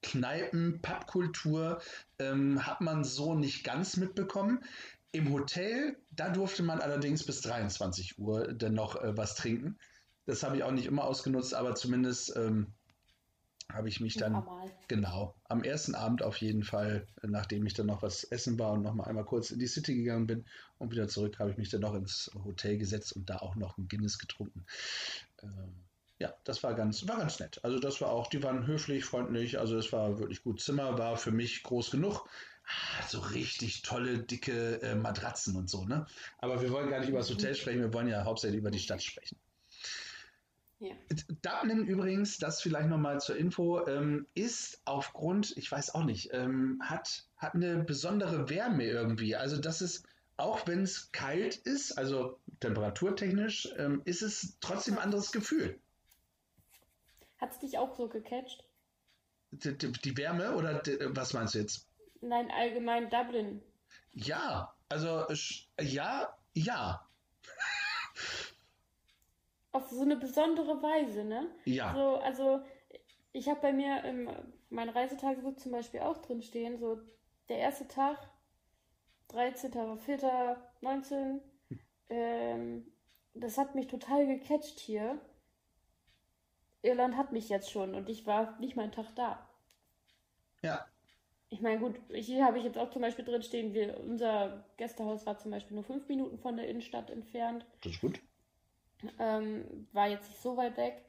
Kneipen, Pubkultur ähm, hat man so nicht ganz mitbekommen. Im Hotel, da durfte man allerdings bis 23 Uhr dann noch äh, was trinken. Das habe ich auch nicht immer ausgenutzt, aber zumindest ähm, habe ich mich dann, genau, am ersten Abend auf jeden Fall, nachdem ich dann noch was essen war und noch mal einmal kurz in die City gegangen bin und wieder zurück, habe ich mich dann noch ins Hotel gesetzt und da auch noch ein Guinness getrunken. Ähm, ja, das war ganz, war ganz nett. Also das war auch, die waren höflich, freundlich, also es war wirklich gut. Zimmer war für mich groß genug. So richtig tolle, dicke äh, Matratzen und so, ne? Aber wir wollen gar nicht über das Hotel sprechen, wir wollen ja hauptsächlich über die Stadt sprechen. Ja. Dublin übrigens, das vielleicht nochmal zur Info, ähm, ist aufgrund, ich weiß auch nicht, ähm, hat, hat eine besondere Wärme irgendwie. Also das ist, auch wenn es kalt ist, also temperaturtechnisch, ähm, ist es trotzdem ein anderes Gefühl. Hat es dich auch so gecatcht? Die, die, die Wärme oder die, was meinst du jetzt? Nein, allgemein Dublin. Ja, also ja, ja. Auf so eine besondere Weise, ne? Ja. So, also ich habe bei mir im mein Reisetagebuch zum Beispiel auch drin stehen, so der erste Tag, 13.04.19, ähm, das hat mich total gecatcht hier. Irland hat mich jetzt schon und ich war nicht mal einen Tag da. Ja. Ich meine, gut, hier habe ich jetzt auch zum Beispiel drin stehen, wir, unser Gästehaus war zum Beispiel nur fünf Minuten von der Innenstadt entfernt. Das ist gut. Ähm, war jetzt nicht so weit weg,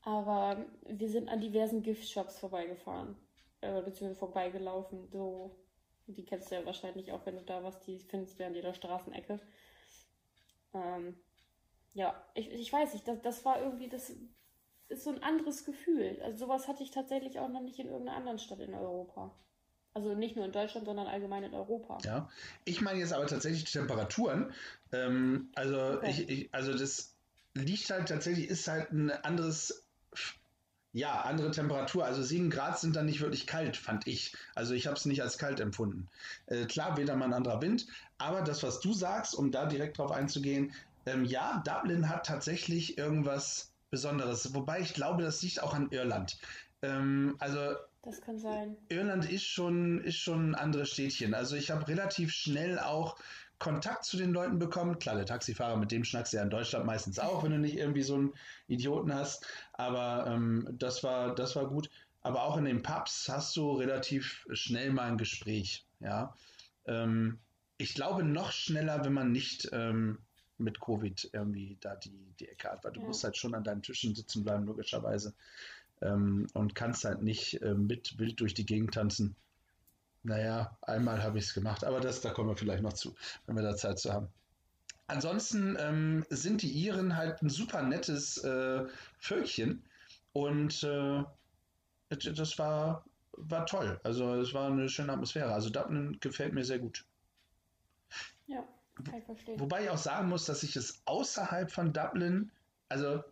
aber wir sind an diversen Giftshops vorbeigefahren, äh, beziehungsweise vorbeigelaufen. So, die kennst du ja wahrscheinlich auch, wenn du da was, die findest du an jeder Straßenecke. Ähm, ja, ich, ich weiß nicht, das, das war irgendwie, das ist so ein anderes Gefühl. Also sowas hatte ich tatsächlich auch noch nicht in irgendeiner anderen Stadt in Europa. Also nicht nur in Deutschland, sondern allgemein in Europa. Ja, ich meine jetzt aber tatsächlich die Temperaturen. Ähm, also okay. ich, ich, also das liegt halt tatsächlich, ist halt ein anderes, ja, andere Temperatur. Also 7 Grad sind dann nicht wirklich kalt, fand ich. Also ich habe es nicht als kalt empfunden. Äh, klar, weder mal ein anderer Wind, aber das, was du sagst, um da direkt drauf einzugehen, ähm, ja, Dublin hat tatsächlich irgendwas Besonderes. Wobei ich glaube, das liegt auch an Irland. Ähm, also das kann sein. Irland ist schon, ist schon ein anderes Städtchen. Also ich habe relativ schnell auch Kontakt zu den Leuten bekommen. Klar, der Taxifahrer, mit dem schnackst du ja in Deutschland meistens auch, wenn du nicht irgendwie so einen Idioten hast. Aber ähm, das, war, das war gut. Aber auch in den Pubs hast du relativ schnell mal ein Gespräch. Ja. Ähm, ich glaube noch schneller, wenn man nicht ähm, mit Covid irgendwie da die, die Ecke hat, weil du ja. musst halt schon an deinen Tischen sitzen bleiben, logischerweise. Ähm, und kannst halt nicht äh, mit wild durch die Gegend tanzen. Naja, einmal habe ich es gemacht, aber das, da kommen wir vielleicht noch zu, wenn wir da Zeit zu haben. Ansonsten ähm, sind die Iren halt ein super nettes äh, Völkchen und äh, das war, war toll. Also es war eine schöne Atmosphäre. Also Dublin gefällt mir sehr gut. Ja. Kann ich verstehen. Wobei ich auch sagen muss, dass ich es außerhalb von Dublin, also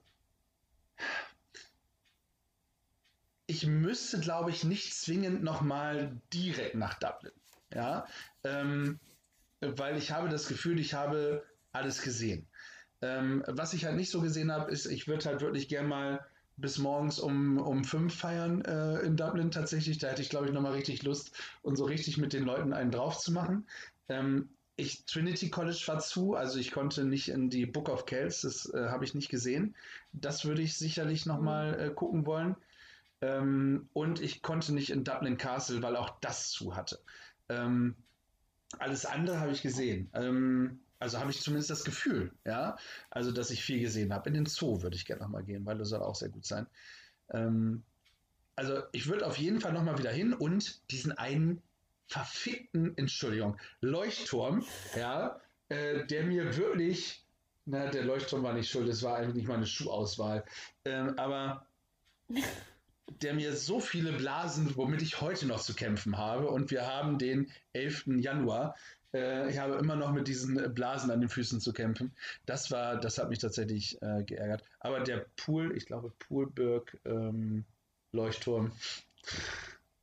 ich müsste, glaube ich, nicht zwingend nochmal direkt nach Dublin. Ja, ähm, weil ich habe das Gefühl, ich habe alles gesehen. Ähm, was ich halt nicht so gesehen habe, ist, ich würde halt wirklich gern mal bis morgens um, um fünf feiern äh, in Dublin tatsächlich. Da hätte ich, glaube ich, nochmal richtig Lust und so richtig mit den Leuten einen drauf zu machen. Ähm, ich, Trinity College war zu, also ich konnte nicht in die Book of Kells, das äh, habe ich nicht gesehen. Das würde ich sicherlich nochmal mhm. äh, gucken wollen. Ähm, und ich konnte nicht in Dublin Castle, weil auch das zu hatte. Ähm, alles andere habe ich gesehen. Ähm, also habe ich zumindest das Gefühl, ja, also dass ich viel gesehen habe. In den Zoo würde ich gerne nochmal gehen, weil das soll auch sehr gut sein. Ähm, also ich würde auf jeden Fall nochmal wieder hin und diesen einen verfickten, Entschuldigung, Leuchtturm, ja, äh, der mir wirklich, na, der Leuchtturm war nicht schuld, es war eigentlich nicht meine Schuhauswahl, ähm, aber der mir so viele Blasen, womit ich heute noch zu kämpfen habe, und wir haben den 11. Januar. Äh, ich habe immer noch mit diesen Blasen an den Füßen zu kämpfen. Das war, das hat mich tatsächlich äh, geärgert. Aber der Pool, ich glaube Poolberg ähm, Leuchtturm,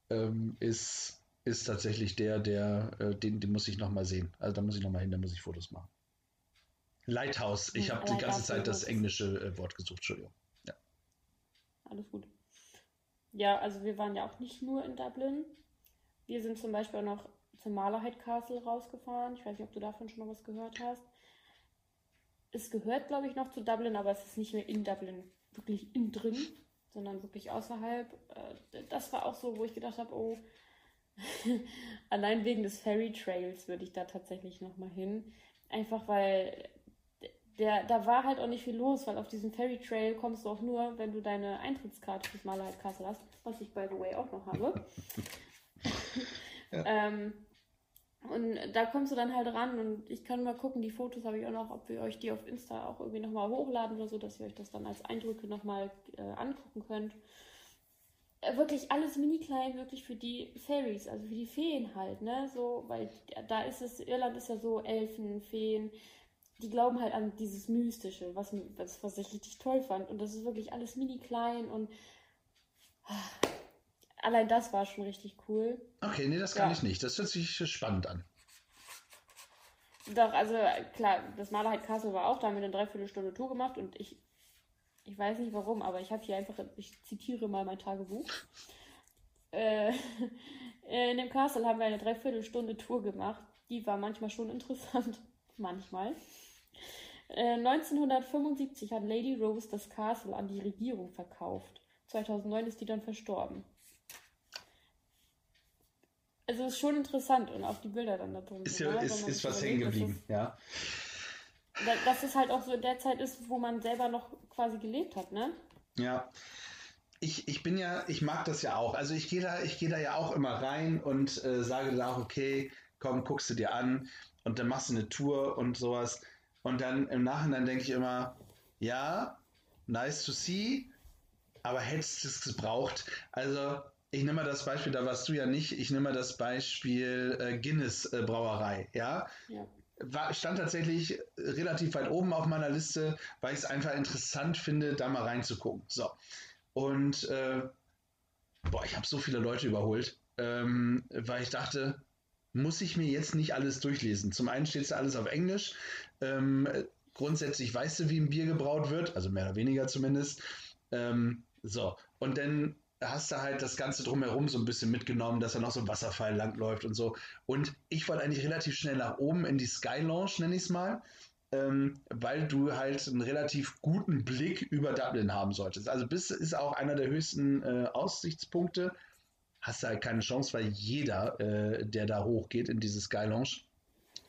ähm, ist ist tatsächlich der, der, äh, den, den muss ich nochmal sehen. Also da muss ich nochmal hin, da muss ich Fotos machen. Lighthouse. Ich hm, habe die ganze Zeit das englische äh, Wort gesucht, Entschuldigung. Ja. alles gut. Ja, also wir waren ja auch nicht nur in Dublin. Wir sind zum Beispiel auch noch zum Malahide Castle rausgefahren. Ich weiß nicht, ob du davon schon mal was gehört hast. Es gehört, glaube ich, noch zu Dublin, aber es ist nicht mehr in Dublin, wirklich innen drin, sondern wirklich außerhalb. Äh, das war auch so, wo ich gedacht habe, oh, allein wegen des Ferry Trails würde ich da tatsächlich nochmal hin. Einfach weil der, da war halt auch nicht viel los, weil auf diesen Ferry Trail kommst du auch nur, wenn du deine Eintrittskarte fürs Malerheit Castle hast, was ich by the way auch noch habe. ja. ähm, und da kommst du dann halt ran und ich kann mal gucken, die Fotos habe ich auch noch, ob wir euch die auf Insta auch irgendwie nochmal hochladen oder so, dass ihr euch das dann als Eindrücke nochmal äh, angucken könnt. Äh, wirklich alles mini klein, wirklich für die Fairies, also für die Feen halt, ne? So, weil da ist es, Irland ist ja so Elfen, Feen, die glauben halt an dieses Mystische, was, was, was ich richtig toll fand. Und das ist wirklich alles mini klein und ah, allein das war schon richtig cool. Okay, nee, das kann ja. ich nicht. Das hört sich spannend an. Doch, also klar, das Malerheit Castle war auch, da haben wir eine Dreiviertelstunde Tour gemacht und ich, ich weiß nicht warum, aber ich habe hier einfach, ich zitiere mal mein Tagebuch. Äh, in dem Castle haben wir eine Dreiviertelstunde Tour gemacht. Die war manchmal schon interessant. manchmal. 1975 äh, hat Lady Rose das Castle an die Regierung verkauft. 2009 ist die dann verstorben. Also ist schon interessant und auch die Bilder dann da drin. Ist, ja, ne? ist, ist was hängen geblieben, ja. Dass es halt auch so in der Zeit ist, wo man selber noch quasi gelebt hat, ne? Ja. Ich, ich bin ja, ich mag das ja auch. Also ich gehe da, ich gehe da ja auch immer rein und äh, sage da auch, okay, komm, guckst du dir an und dann machst du eine Tour und sowas. Und dann im Nachhinein denke ich immer, ja, nice to see, aber hättest du es gebraucht? Also, ich nehme mal das Beispiel, da warst du ja nicht, ich nehme mal das Beispiel äh, Guinness äh, Brauerei, ja? ja. War, stand tatsächlich relativ weit oben auf meiner Liste, weil ich es einfach interessant finde, da mal reinzugucken. So. Und äh, boah, ich habe so viele Leute überholt, ähm, weil ich dachte, muss ich mir jetzt nicht alles durchlesen. Zum einen steht es alles auf Englisch. Ähm, grundsätzlich weißt du, wie ein Bier gebraut wird, also mehr oder weniger zumindest. Ähm, so, und dann hast du halt das Ganze drumherum so ein bisschen mitgenommen, dass da noch so ein Wasserfall langläuft und so. Und ich wollte eigentlich relativ schnell nach oben in die Sky Lounge, nenne ich es mal, ähm, weil du halt einen relativ guten Blick über Dublin haben solltest. Also bis ist auch einer der höchsten äh, Aussichtspunkte hast du halt keine Chance, weil jeder, äh, der da hochgeht in diese Sky Lounge,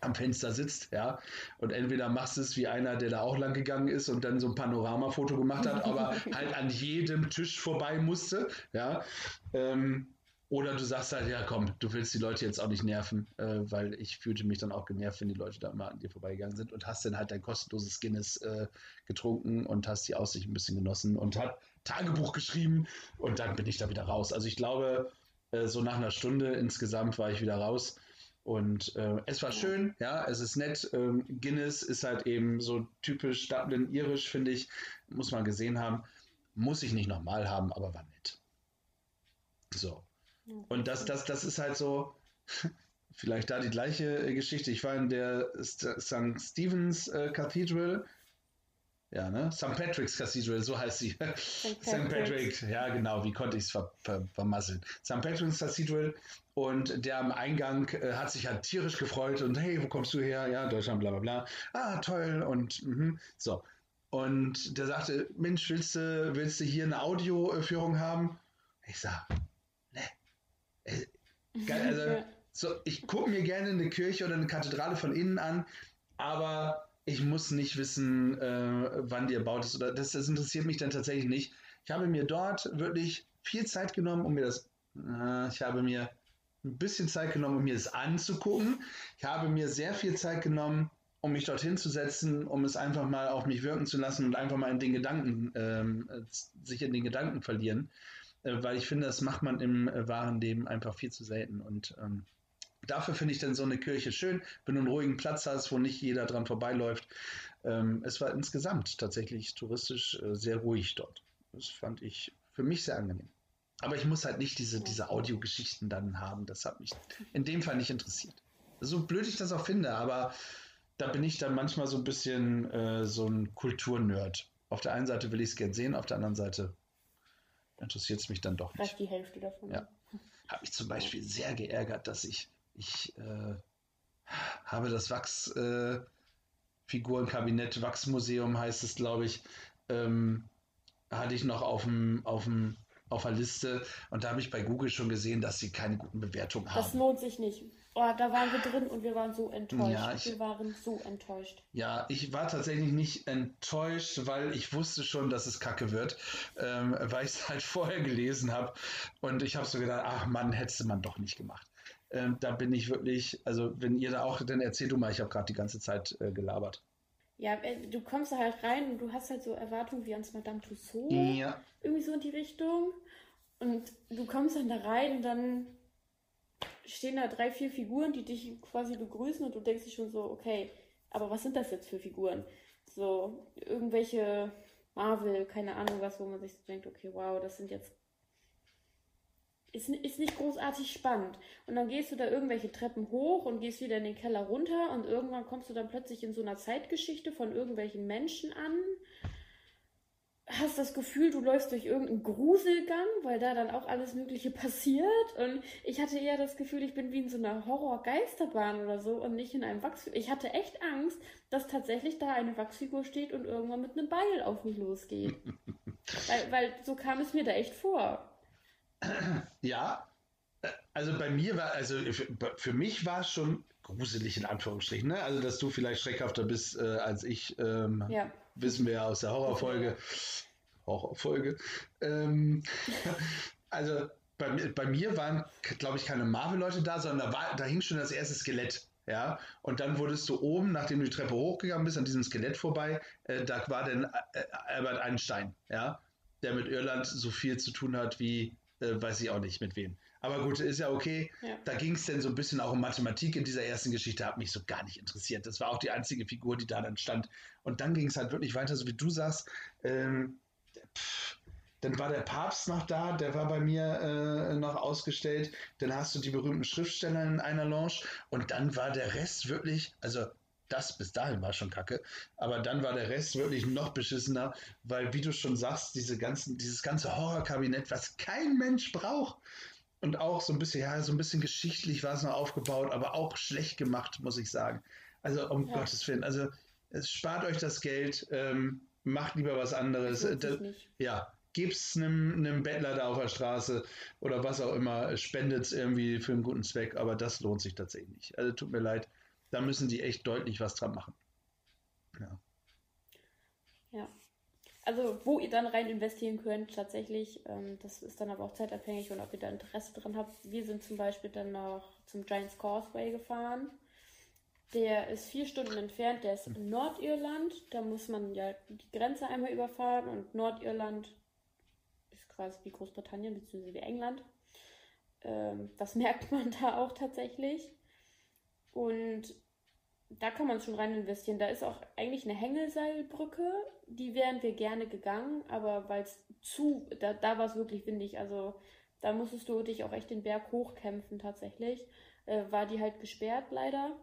am Fenster sitzt, ja. Und entweder machst du es wie einer, der da auch lang gegangen ist und dann so ein Panoramafoto gemacht hat, aber halt an jedem Tisch vorbei musste, ja. Ähm, oder du sagst halt, ja komm, du willst die Leute jetzt auch nicht nerven, äh, weil ich fühlte mich dann auch genervt, wenn die Leute da immer an dir vorbeigegangen sind und hast dann halt dein kostenloses Guinness äh, getrunken und hast die Aussicht ein bisschen genossen und hat Tagebuch geschrieben und dann bin ich da wieder raus. Also ich glaube, äh, so nach einer Stunde insgesamt war ich wieder raus. Und äh, es war schön, ja, es ist nett. Ähm, Guinness ist halt eben so typisch Dublin-irisch, finde ich. Muss man gesehen haben. Muss ich nicht nochmal haben, aber war nett. So. Und das, das, das ist halt so, vielleicht da die gleiche Geschichte. Ich war in der St. Stephen's äh, Cathedral ja, ne? St. Patrick's Cathedral, so heißt sie. St. Patrick, ja genau, wie konnte ich es ver ver vermasseln? St. Patrick's Cathedral und der am Eingang äh, hat sich halt tierisch gefreut und hey, wo kommst du her? Ja, Deutschland, bla bla bla. Ah, toll und mh. so. Und der sagte, Mensch, willst du, willst du hier eine Audioführung haben? Ich sag, ne. Äh, geil, also, so, ich gucke mir gerne eine Kirche oder eine Kathedrale von innen an, aber ich muss nicht wissen, äh, wann die erbaut ist. Oder das, das interessiert mich dann tatsächlich nicht. Ich habe mir dort wirklich viel Zeit genommen, um mir das. Äh, ich habe mir ein bisschen Zeit genommen, um mir das anzugucken. Ich habe mir sehr viel Zeit genommen, um mich dorthin zu setzen, um es einfach mal auf mich wirken zu lassen und einfach mal in den Gedanken, ähm, sich in den Gedanken verlieren. Äh, weil ich finde, das macht man im äh, wahren Leben einfach viel zu selten. Und ähm, Dafür finde ich dann so eine Kirche schön, wenn du einen ruhigen Platz hast, wo nicht jeder dran vorbeiläuft. Ähm, es war insgesamt tatsächlich touristisch äh, sehr ruhig dort. Das fand ich für mich sehr angenehm. Aber ich muss halt nicht diese, diese Audiogeschichten dann haben. Das hat mich in dem Fall nicht interessiert. So blöd ich das auch finde, aber da bin ich dann manchmal so ein bisschen äh, so ein Kulturnerd. Auf der einen Seite will ich es gern sehen, auf der anderen Seite interessiert es mich dann doch nicht. Vielleicht die Hälfte davon. Ja. Habe mich zum Beispiel sehr geärgert, dass ich, ich äh, habe das Wachsfigurenkabinett, äh, Wachsmuseum heißt es, glaube ich, ähm, hatte ich noch auf dem, auf dem auf der Liste und da habe ich bei Google schon gesehen, dass sie keine guten Bewertungen haben. Das lohnt sich nicht. Oh, da waren wir drin und wir waren so enttäuscht. Ja, ich, wir waren so enttäuscht. Ja, ich war tatsächlich nicht enttäuscht, weil ich wusste schon, dass es kacke wird, ähm, weil ich es halt vorher gelesen habe und ich habe so gedacht, ach Mann, hättest du man doch nicht gemacht. Ähm, da bin ich wirklich, also wenn ihr da auch, dann erzähl du mal, ich habe gerade die ganze Zeit äh, gelabert. Ja, äh, du kommst da halt rein und du hast halt so Erwartungen wie ans Madame Tussauds. Ja. Irgendwie so in die Richtung. Und du kommst dann da rein und dann stehen da drei, vier Figuren, die dich quasi begrüßen und du denkst dich schon so, okay, aber was sind das jetzt für Figuren? So, irgendwelche Marvel, keine Ahnung was, wo man sich so denkt, okay, wow, das sind jetzt ist, ist nicht großartig spannend. Und dann gehst du da irgendwelche Treppen hoch und gehst wieder in den Keller runter und irgendwann kommst du dann plötzlich in so einer Zeitgeschichte von irgendwelchen Menschen an. Hast das Gefühl, du läufst durch irgendeinen Gruselgang, weil da dann auch alles Mögliche passiert. Und ich hatte eher das Gefühl, ich bin wie in so einer Horror-Geisterbahn oder so und nicht in einem Wachsfigur. Ich hatte echt Angst, dass tatsächlich da eine Wachsfigur steht und irgendwann mit einem Beil auf mich losgeht. weil, weil so kam es mir da echt vor. Ja, also bei mir war, also für, für mich war es schon gruselig in Anführungsstrichen. Ne? Also, dass du vielleicht schreckhafter bist äh, als ich, ähm, ja. wissen wir ja aus der Horrorfolge. Horrorfolge. Ähm, also, bei, bei mir waren, glaube ich, keine Marvel-Leute da, sondern da, war, da hing schon das erste Skelett. Ja, und dann wurdest du oben, nachdem du die Treppe hochgegangen bist, an diesem Skelett vorbei, äh, da war dann äh, Albert Einstein, ja, der mit Irland so viel zu tun hat wie äh, weiß ich auch nicht mit wem. Aber gut, ist ja okay. Ja. Da ging es dann so ein bisschen auch um Mathematik in dieser ersten Geschichte, hat mich so gar nicht interessiert. Das war auch die einzige Figur, die da dann stand. Und dann ging es halt wirklich weiter, so wie du sagst. Ähm, pff, dann war der Papst noch da, der war bei mir äh, noch ausgestellt. Dann hast du die berühmten Schriftsteller in einer Lounge. Und dann war der Rest wirklich, also das bis dahin war schon kacke. Aber dann war der Rest wirklich noch beschissener, weil, wie du schon sagst, diese ganzen, dieses ganze Horrorkabinett, was kein Mensch braucht. Und auch so ein bisschen, ja, so ein bisschen geschichtlich war es noch aufgebaut, aber auch schlecht gemacht, muss ich sagen. Also, um ja. Gottes Willen, also es spart euch das Geld, ähm, macht lieber was anderes. Da, ja, es einem, einem Bettler da auf der Straße oder was auch immer, spendet es irgendwie für einen guten Zweck, aber das lohnt sich tatsächlich nicht. Also tut mir leid, da müssen die echt deutlich was dran machen. Ja. Ja. Also, wo ihr dann rein investieren könnt, tatsächlich, ähm, das ist dann aber auch zeitabhängig und ob ihr da Interesse dran habt. Wir sind zum Beispiel dann noch zum Giants Causeway gefahren. Der ist vier Stunden entfernt, der ist in Nordirland. Da muss man ja die Grenze einmal überfahren und Nordirland ist quasi wie Großbritannien bzw. wie England. Ähm, das merkt man da auch tatsächlich. Und da kann man schon rein investieren. Da ist auch eigentlich eine Hängelseilbrücke, die wären wir gerne gegangen, aber weil es zu, da, da war es wirklich windig, also da musstest du dich auch echt den Berg hochkämpfen tatsächlich. Äh, war die halt gesperrt leider,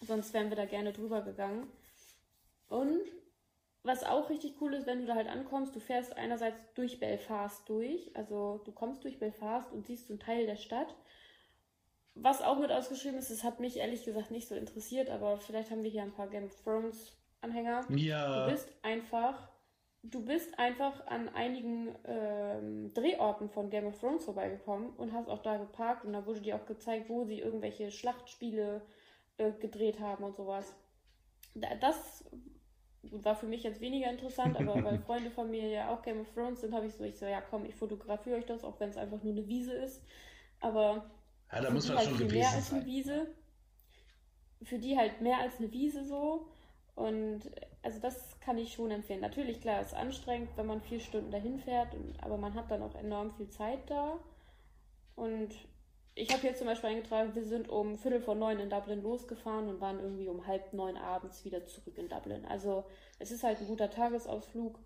sonst wären wir da gerne drüber gegangen. Und was auch richtig cool ist, wenn du da halt ankommst, du fährst einerseits durch Belfast durch, also du kommst durch Belfast und siehst so einen Teil der Stadt was auch mit ausgeschrieben ist, das hat mich ehrlich gesagt nicht so interessiert, aber vielleicht haben wir hier ein paar Game of Thrones Anhänger. Ja. Du bist einfach, du bist einfach an einigen ähm, Drehorten von Game of Thrones vorbeigekommen und hast auch da geparkt und da wurde dir auch gezeigt, wo sie irgendwelche Schlachtspiele äh, gedreht haben und sowas. Das war für mich jetzt weniger interessant, aber weil Freunde von mir ja auch Game of Thrones sind, habe ich so, ich so, ja komm, ich fotografiere euch das, auch wenn es einfach nur eine Wiese ist. Aber ja, da muss man halt schon gewesen mehr als eine Wiese. Für die halt mehr als eine Wiese so. Und also das kann ich schon empfehlen. Natürlich, klar, ist anstrengend, wenn man vier Stunden dahin fährt, und, aber man hat dann auch enorm viel Zeit da. Und ich habe jetzt zum Beispiel eingetragen, wir sind um Viertel vor neun in Dublin losgefahren und waren irgendwie um halb neun abends wieder zurück in Dublin. Also es ist halt ein guter Tagesausflug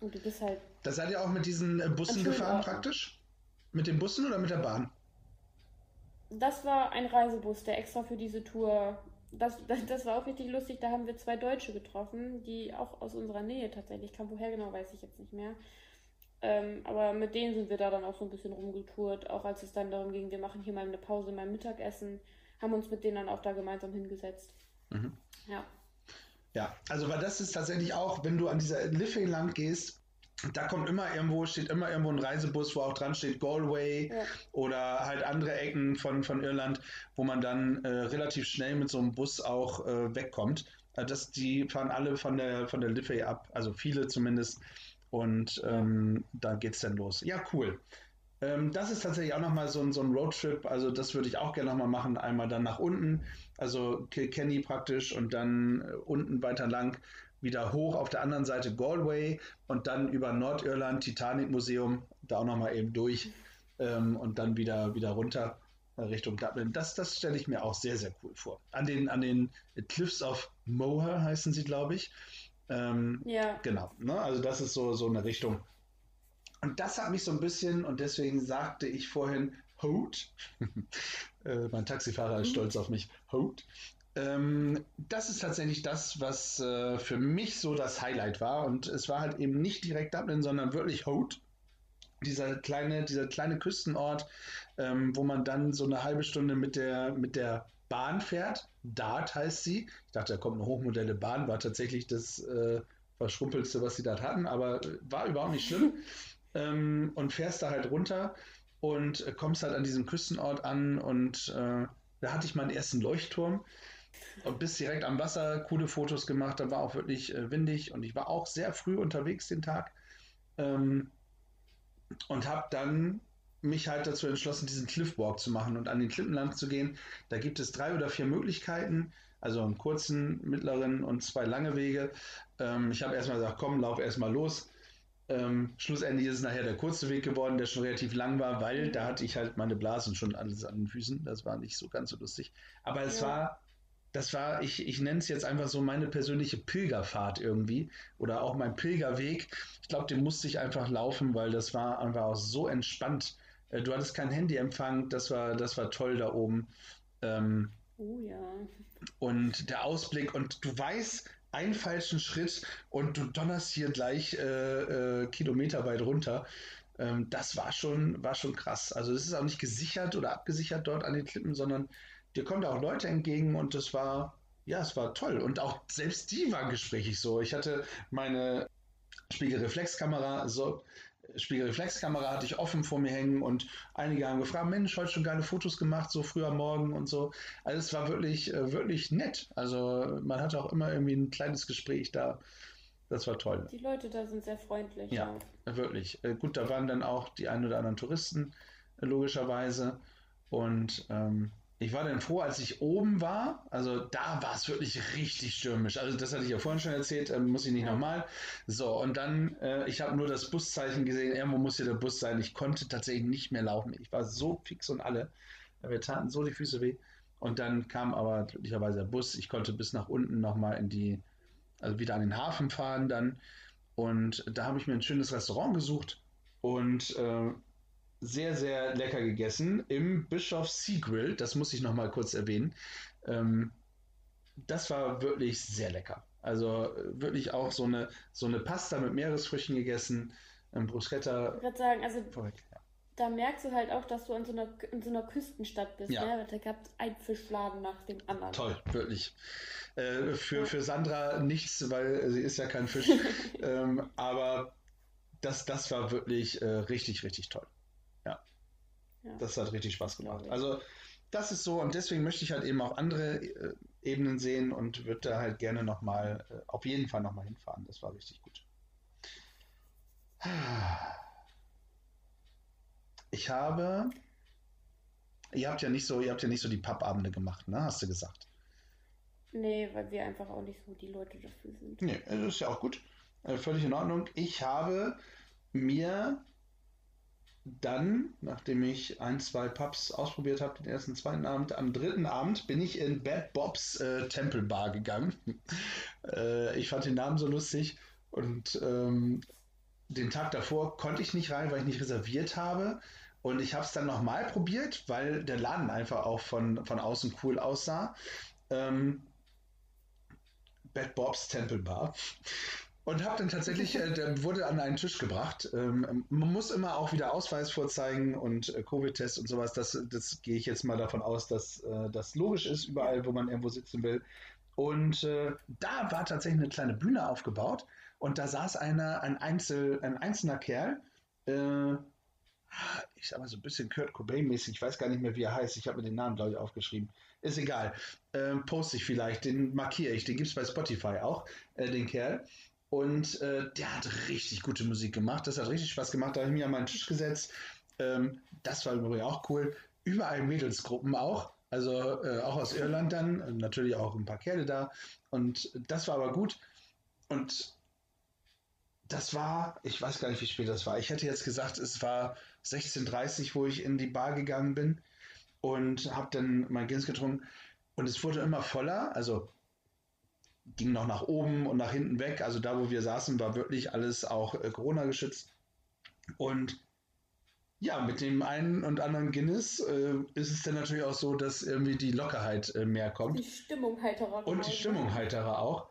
und du bist halt. Da seid ihr auch mit diesen äh, Bussen gefahren praktisch? Mit den Bussen oder mit der Bahn? Das war ein Reisebus, der extra für diese Tour. Das, das, das, war auch richtig lustig. Da haben wir zwei Deutsche getroffen, die auch aus unserer Nähe tatsächlich kamen. Woher genau, weiß ich jetzt nicht mehr. Ähm, aber mit denen sind wir da dann auch so ein bisschen rumgetourt, auch als es dann darum ging, wir machen hier mal eine Pause beim Mittagessen, haben uns mit denen dann auch da gemeinsam hingesetzt. Mhm. Ja. Ja, also weil das ist tatsächlich auch, wenn du an dieser Liffey lang gehst, da kommt immer irgendwo, steht immer irgendwo ein Reisebus, wo auch dran steht Galway ja. oder halt andere Ecken von, von Irland, wo man dann äh, relativ schnell mit so einem Bus auch äh, wegkommt. Äh, das, die fahren alle von der, von der Liffey ab, also viele zumindest. Und ähm, da geht's dann los. Ja, cool. Ähm, das ist tatsächlich auch nochmal so ein, so ein Roadtrip. Also das würde ich auch gerne nochmal machen. Einmal dann nach unten, also Kilkenny praktisch und dann äh, unten weiter lang wieder hoch auf der anderen Seite Galway und dann über Nordirland, Titanic Museum, da auch nochmal eben durch ähm, und dann wieder, wieder runter äh, Richtung Dublin. Das, das stelle ich mir auch sehr, sehr cool vor. An den, an den Cliffs of Moher heißen sie, glaube ich. Ähm, ja. Genau. Ne? Also das ist so, so eine Richtung. Und das hat mich so ein bisschen, und deswegen sagte ich vorhin, Hoot. äh, mein Taxifahrer ist mhm. stolz auf mich. Hoot. Ähm, das ist tatsächlich das, was äh, für mich so das Highlight war. Und es war halt eben nicht direkt Dublin, sondern wirklich Hout. Dieser kleine, dieser kleine Küstenort, ähm, wo man dann so eine halbe Stunde mit der, mit der Bahn fährt. Dart heißt sie. Ich dachte, da kommt eine hochmodelle Bahn, war tatsächlich das äh, Verschrumpelste, was sie dort hatten, aber äh, war überhaupt nicht schlimm. ähm, und fährst da halt runter und äh, kommst halt an diesem Küstenort an und äh, da hatte ich meinen ersten Leuchtturm und bis direkt am Wasser coole Fotos gemacht. Da war auch wirklich äh, windig und ich war auch sehr früh unterwegs den Tag ähm, und habe dann mich halt dazu entschlossen, diesen Cliffwalk zu machen und an den Klippen lang zu gehen. Da gibt es drei oder vier Möglichkeiten, also einen kurzen, mittleren und zwei lange Wege. Ähm, ich habe erstmal gesagt, komm, lauf erstmal los. Ähm, schlussendlich ist es nachher der kurze Weg geworden, der schon relativ lang war, weil da hatte ich halt meine Blasen schon alles an den Füßen. Das war nicht so ganz so lustig. Aber es ja. war das war, ich, ich nenne es jetzt einfach so meine persönliche Pilgerfahrt irgendwie oder auch mein Pilgerweg. Ich glaube, den musste ich einfach laufen, weil das war einfach auch so entspannt. Äh, du hattest kein Handyempfang, das war, das war toll da oben. Ähm, oh ja. Und der Ausblick und du weißt, einen falschen Schritt und du donnerst hier gleich äh, äh, Kilometer weit runter. Ähm, das war schon, war schon krass. Also es ist auch nicht gesichert oder abgesichert dort an den Klippen, sondern dir kommen da auch Leute entgegen und das war, ja, es war toll. Und auch selbst die waren gesprächig so. Ich hatte meine Spiegelreflexkamera, so, Spiegelreflexkamera hatte ich offen vor mir hängen und einige haben gefragt, Mensch, heute schon geile Fotos gemacht, so früh am Morgen und so. Also es war wirklich, äh, wirklich nett. Also man hatte auch immer irgendwie ein kleines Gespräch da. Das war toll. Die Leute da sind sehr freundlich. Ja, ja. wirklich. Äh, gut, da waren dann auch die ein oder anderen Touristen, äh, logischerweise. Und ähm, ich war dann froh, als ich oben war. Also da war es wirklich richtig stürmisch. Also das hatte ich ja vorhin schon erzählt, äh, muss ich nicht nochmal. So, und dann, äh, ich habe nur das Buszeichen gesehen, irgendwo muss hier der Bus sein. Ich konnte tatsächlich nicht mehr laufen. Ich war so fix und alle. Wir taten so die Füße weh. Und dann kam aber glücklicherweise der Bus. Ich konnte bis nach unten nochmal in die, also wieder an den Hafen fahren dann. Und da habe ich mir ein schönes Restaurant gesucht. Und äh, sehr, sehr lecker gegessen im Bischof Sea Grill. Das muss ich noch mal kurz erwähnen. Ähm, das war wirklich sehr lecker. Also äh, wirklich auch so eine, so eine Pasta mit Meeresfrüchten gegessen, ähm, Bruschetta. Ich würde sagen, also Verrückt, ja. da merkst du halt auch, dass du in so einer, in so einer Küstenstadt bist. Ja. Ne? Da gab es ein Fischladen nach dem anderen. Toll, wirklich. Äh, für, für Sandra nichts, weil sie ist ja kein Fisch. ähm, aber das, das war wirklich äh, richtig, richtig toll. Ja. Das hat richtig Spaß gemacht. Also das ist so und deswegen möchte ich halt eben auch andere äh, Ebenen sehen und würde da halt gerne nochmal, äh, auf jeden Fall nochmal hinfahren. Das war richtig gut. Ich habe, ihr habt ja nicht so, ihr habt ja nicht so die Pappabende gemacht, ne? Hast du gesagt? Nee, weil wir einfach auch nicht so die Leute dafür sind. Nee, das ist ja auch gut. Äh, völlig in Ordnung. Ich habe mir dann, nachdem ich ein, zwei Pubs ausprobiert habe, den ersten, zweiten Abend, am dritten Abend bin ich in Bad Bobs äh, Temple Bar gegangen. äh, ich fand den Namen so lustig und ähm, den Tag davor konnte ich nicht rein, weil ich nicht reserviert habe. Und ich habe es dann nochmal probiert, weil der Laden einfach auch von, von außen cool aussah. Ähm, Bad Bobs Temple Bar. Und habe dann tatsächlich, äh, der wurde an einen Tisch gebracht. Ähm, man muss immer auch wieder Ausweis vorzeigen und äh, Covid-Test und sowas. Das, das gehe ich jetzt mal davon aus, dass äh, das logisch ist, überall, wo man irgendwo sitzen will. Und äh, da war tatsächlich eine kleine Bühne aufgebaut und da saß einer, ein, Einzel, ein einzelner Kerl, äh, ich sag mal so ein bisschen Kurt Cobain-mäßig, ich weiß gar nicht mehr, wie er heißt, ich habe mir den Namen, glaube ich, aufgeschrieben. Ist egal. Ähm, poste ich vielleicht, den markiere ich, den gibt es bei Spotify auch, äh, den Kerl. Und äh, der hat richtig gute Musik gemacht. Das hat richtig Spaß gemacht. Da habe ich mich an meinen Tisch gesetzt. Ähm, das war übrigens auch cool. Überall Mädelsgruppen auch. Also äh, auch aus Irland dann. Natürlich auch ein paar Kerle da. Und das war aber gut. Und das war, ich weiß gar nicht, wie spät das war. Ich hätte jetzt gesagt, es war 16.30 Uhr, wo ich in die Bar gegangen bin und habe dann mein Guinness getrunken. Und es wurde immer voller, also ging noch nach oben und nach hinten weg. Also da, wo wir saßen, war wirklich alles auch äh, Corona geschützt. Und ja, mit dem einen und anderen Guinness äh, ist es dann natürlich auch so, dass irgendwie die Lockerheit äh, mehr kommt. Die Stimmung heiterer. Und die Stimmung heiterer auch.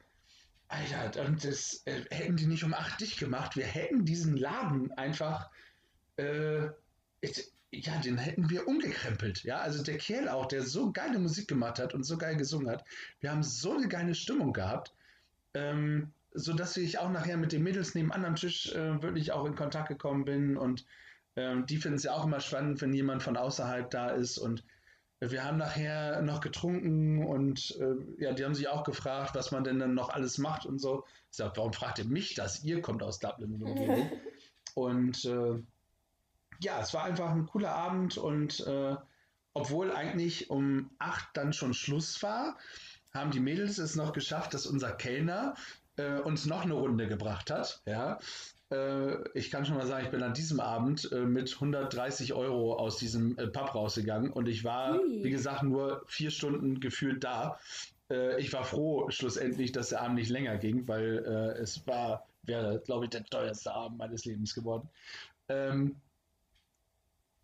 Alter, und das äh, hätten die nicht um acht dicht gemacht. Wir hätten diesen Laden einfach, äh, ich, ja, den hätten wir umgekrempelt. Ja, also der Kerl auch, der so geile Musik gemacht hat und so geil gesungen hat. Wir haben so eine geile Stimmung gehabt, ähm, so dass ich auch nachher mit den Mädels neben am Tisch äh, wirklich auch in Kontakt gekommen bin und ähm, die finden es ja auch immer spannend, wenn jemand von außerhalb da ist und wir haben nachher noch getrunken und äh, ja, die haben sich auch gefragt, was man denn dann noch alles macht und so. Ich sage, warum fragt ihr mich das? Ihr kommt aus Dublin und Und äh, ja, es war einfach ein cooler Abend und äh, obwohl eigentlich um acht dann schon Schluss war, haben die Mädels es noch geschafft, dass unser Kellner äh, uns noch eine Runde gebracht hat. Ja, äh, ich kann schon mal sagen, ich bin an diesem Abend äh, mit 130 Euro aus diesem äh, Pub rausgegangen und ich war, Ui. wie gesagt, nur vier Stunden gefühlt da. ich war froh schlussendlich, dass der Abend nicht länger ging, weil es war, wäre, glaube ich, der teuerste Abend meines Lebens geworden. Ähm,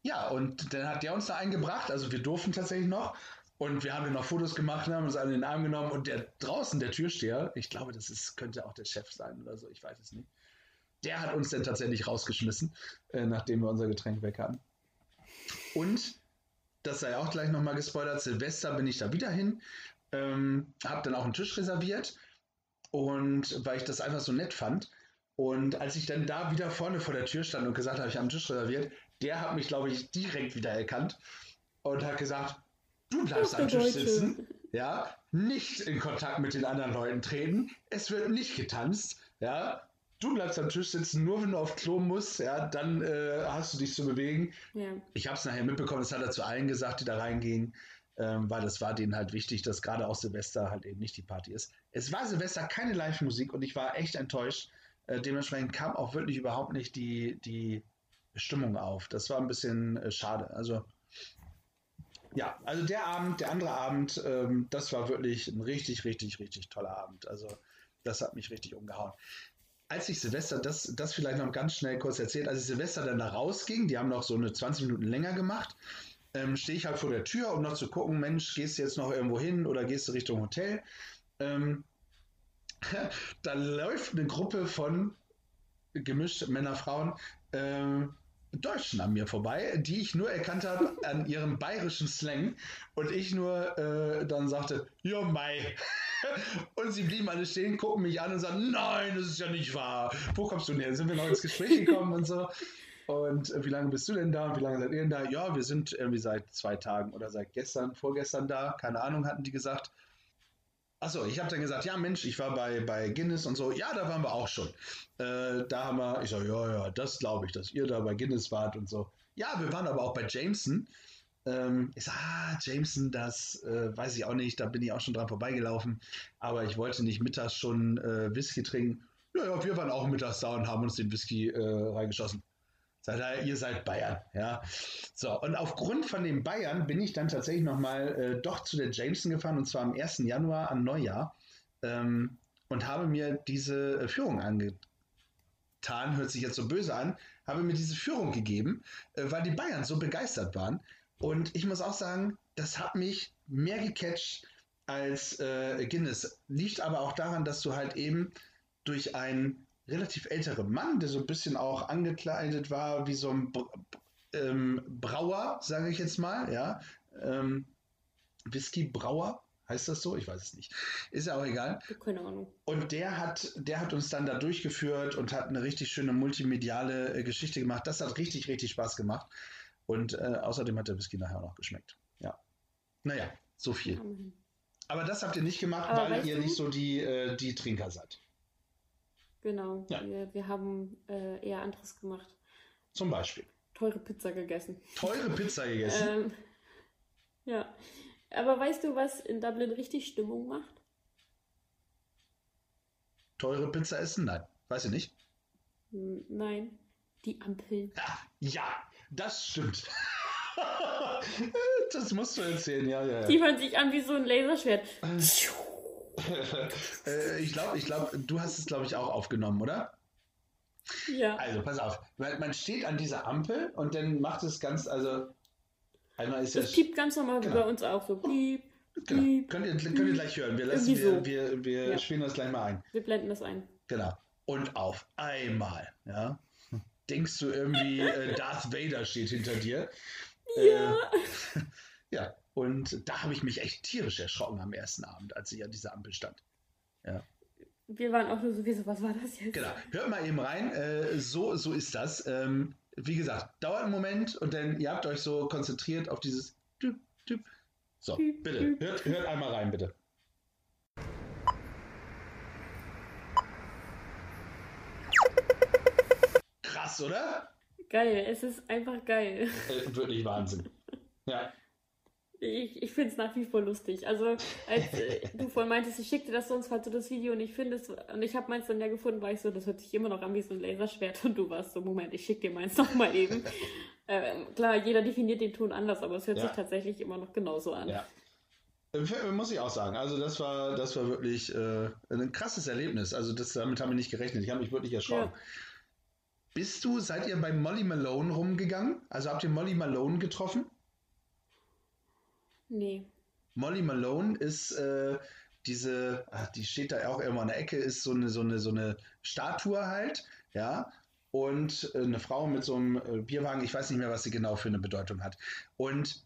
ja, und dann hat der uns da eingebracht, also wir durften tatsächlich noch. Und wir haben noch Fotos gemacht, haben uns alle in den Arm genommen und der draußen, der Türsteher, ich glaube, das ist, könnte auch der Chef sein oder so, ich weiß es nicht der hat uns dann tatsächlich rausgeschmissen, äh, nachdem wir unser Getränk weg hatten. Und, das sei auch gleich nochmal gespoilert, Silvester bin ich da wieder hin, ähm, habe dann auch einen Tisch reserviert und weil ich das einfach so nett fand. Und als ich dann da wieder vorne vor der Tür stand und gesagt habe, ich habe einen Tisch reserviert, der hat mich, glaube ich, direkt wieder erkannt und hat gesagt, du bleibst am Tisch sitzen, ja, nicht in Kontakt mit den anderen Leuten treten, es wird nicht getanzt, ja, du bleibst am Tisch sitzen, nur wenn du auf Klo musst, ja, dann äh, hast du dich zu bewegen. Ja. Ich habe es nachher mitbekommen, das hat er zu allen gesagt, die da reingingen, ähm, weil das war denen halt wichtig, dass gerade auch Silvester halt eben nicht die Party ist. Es war Silvester keine Live-Musik und ich war echt enttäuscht. Äh, dementsprechend kam auch wirklich überhaupt nicht die, die Stimmung auf. Das war ein bisschen äh, schade. Also ja, also der Abend, der andere Abend, ähm, das war wirklich ein richtig, richtig, richtig toller Abend. Also das hat mich richtig umgehauen als ich Silvester, das, das vielleicht noch ganz schnell kurz erzählt, als ich Silvester dann da rausging, die haben noch so eine 20 Minuten länger gemacht, ähm, stehe ich halt vor der Tür, um noch zu gucken, Mensch, gehst du jetzt noch irgendwo hin oder gehst du Richtung Hotel? Ähm, da läuft eine Gruppe von gemischt Männer, Frauen, ähm, Deutschen an mir vorbei, die ich nur erkannt habe an ihrem bayerischen Slang und ich nur äh, dann sagte, ja Mai. und sie blieben alle stehen, gucken mich an und sagen, nein, das ist ja nicht wahr. Wo kommst du denn her? Sind wir noch ins Gespräch gekommen und so. Und äh, wie lange bist du denn da? Und wie lange seid ihr denn da? Ja, wir sind irgendwie seit zwei Tagen oder seit gestern, vorgestern da. Keine Ahnung, hatten die gesagt. Achso, ich habe dann gesagt, ja Mensch, ich war bei, bei Guinness und so. Ja, da waren wir auch schon. Äh, da haben wir, ich so, ja, ja, das glaube ich, dass ihr da bei Guinness wart und so. Ja, wir waren aber auch bei Jameson. Ähm, ich sage, ah, Jameson, das äh, weiß ich auch nicht, da bin ich auch schon dran vorbeigelaufen. Aber ich wollte nicht mittags schon äh, Whisky trinken. Ja, ja, wir waren auch mittags da und haben uns den Whisky äh, reingeschossen. Seid ihr seid Bayern, ja. So, und aufgrund von den Bayern bin ich dann tatsächlich nochmal äh, doch zu der Jameson gefahren und zwar am 1. Januar an Neujahr ähm, und habe mir diese äh, Führung angetan, hört sich jetzt so böse an, habe mir diese Führung gegeben, äh, weil die Bayern so begeistert waren. Und ich muss auch sagen, das hat mich mehr gecatcht als äh, Guinness. Liegt aber auch daran, dass du halt eben durch einen relativ älteren Mann, der so ein bisschen auch angekleidet war wie so ein ähm, Brauer, sage ich jetzt mal, ja. Ähm, Whisky-Brauer, heißt das so? Ich weiß es nicht. Ist ja auch egal. Keine Ahnung. Und der hat, der hat uns dann da durchgeführt und hat eine richtig schöne multimediale äh, Geschichte gemacht. Das hat richtig, richtig Spaß gemacht. Und äh, außerdem hat der Whisky nachher auch noch geschmeckt. Ja. Naja, so viel. Aber das habt ihr nicht gemacht, Aber weil ihr du? nicht so die, äh, die Trinker seid. Genau. Ja. Wir, wir haben äh, eher anderes gemacht. Zum Beispiel. Teure Pizza gegessen. Teure Pizza gegessen? ähm, ja. Aber weißt du, was in Dublin richtig Stimmung macht? Teure Pizza essen? Nein. Weiß ich nicht. Nein. Die Ampeln. Ja, ja das stimmt. das musst du erzählen, ja, ja. Die hören sich an wie so ein Laserschwert. äh, ich glaube, ich glaub, du hast es, glaube ich, auch aufgenommen, oder? Ja. Also, pass auf. Man steht an dieser Ampel und dann macht es ganz, also einmal ist das. piept ganz normal genau. wie bei uns auch so. Piep. Genau. Piep, könnt, ihr, könnt ihr gleich hören. Wir, lassen, so. wir, wir, wir ja. spielen das gleich mal ein. Wir blenden das ein. Genau. Und auf einmal, ja, denkst du irgendwie, äh, Darth Vader steht hinter dir. Ja. Äh, ja, und da habe ich mich echt tierisch erschrocken am ersten Abend, als ich an dieser Ampel stand. Ja. Wir waren auch nur so, wieso, was war das jetzt? Genau, hört mal eben rein, äh, so, so ist das. Ähm, wie gesagt, dauert einen Moment und dann, ihr habt euch so konzentriert auf dieses Typ, Typ. So, bitte, hört, hört einmal rein, bitte. Krass, oder? Geil, es ist einfach geil. Äh, wirklich Wahnsinn. Ja. Ich, ich finde es nach wie vor lustig. Also, als äh, du vorhin meintest, ich schickte das sonst, falls du das Video und ich finde es, und ich habe meins dann ja gefunden, war ich so, das hört sich immer noch an wie so ein Laserschwert und du warst so, Moment, ich schicke dir meins nochmal eben. ähm, klar, jeder definiert den Ton anders, aber es hört ja. sich tatsächlich immer noch genauso an. Ja. Äh, muss ich auch sagen. Also das war, das war wirklich äh, ein krasses Erlebnis. Also das, damit haben wir nicht gerechnet. Ich habe mich wirklich erschrocken. Ja. Bist du, seid ihr bei Molly Malone rumgegangen? Also habt ihr Molly Malone getroffen? Nee. Molly Malone ist äh, diese, ach, die steht da auch immer in der Ecke, ist so eine, so eine, so eine Statue halt, ja. Und äh, eine Frau mit so einem äh, Bierwagen, ich weiß nicht mehr, was sie genau für eine Bedeutung hat. Und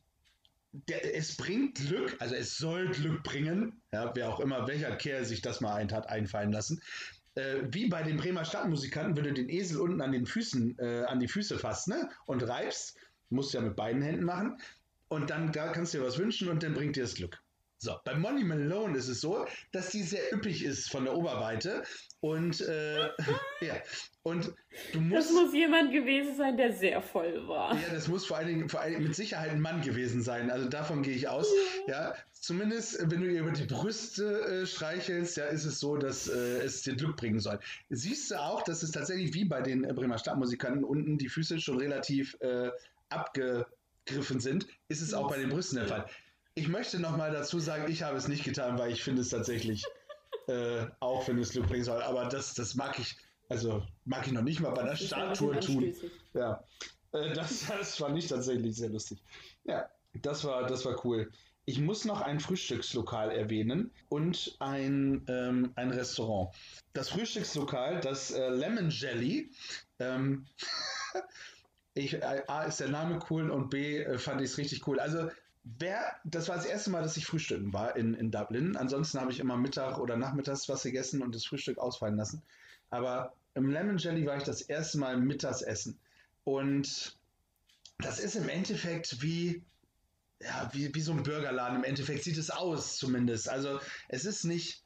der, es bringt Glück, also es soll Glück bringen, ja, wer auch immer, welcher Kerl sich das mal ein hat einfallen lassen. Äh, wie bei den Bremer Stadtmusikanten, wenn du den Esel unten an den Füßen, äh, an die Füße fasst, ne? Und reibst, musst du ja mit beiden Händen machen, und dann kannst du dir was wünschen und dann bringt dir das Glück. So, bei Molly Malone ist es so, dass die sehr üppig ist von der Oberweite und äh, ja und du musst. Das muss jemand gewesen sein, der sehr voll war. Ja, das muss vor allen Dingen, vor allen Dingen mit Sicherheit ein Mann gewesen sein. Also davon gehe ich aus. Ja. ja, zumindest wenn du ihr über die Brüste äh, streichelst, ja, ist es so, dass äh, es dir Glück bringen soll. Siehst du auch, dass es tatsächlich wie bei den Bremer Stadtmusikanten unten die Füße schon relativ äh, abge gegriffen sind, ist es auch bei den Brüsten der Fall. Ich möchte nochmal dazu sagen, ich habe es nicht getan, weil ich finde es tatsächlich äh, auch, wenn es Glück bringen soll. Aber das, das mag ich, also mag ich noch nicht mal bei der Statue tun. Ja, äh, das, das war nicht tatsächlich sehr lustig. Ja, das war, das war cool. Ich muss noch ein Frühstückslokal erwähnen und ein, ähm, ein Restaurant. Das Frühstückslokal, das äh, Lemon Jelly, ähm, ich, äh, A ist der Name cool und B äh, fand ich es richtig cool. Also wer, das war das erste Mal, dass ich frühstücken war in, in Dublin. Ansonsten habe ich immer Mittag oder Nachmittags was gegessen und das Frühstück ausfallen lassen. Aber im Lemon Jelly war ich das erste Mal Mittagsessen. Und das ist im Endeffekt wie, ja, wie, wie so ein Burgerladen. Im Endeffekt sieht es aus zumindest. Also es ist nicht,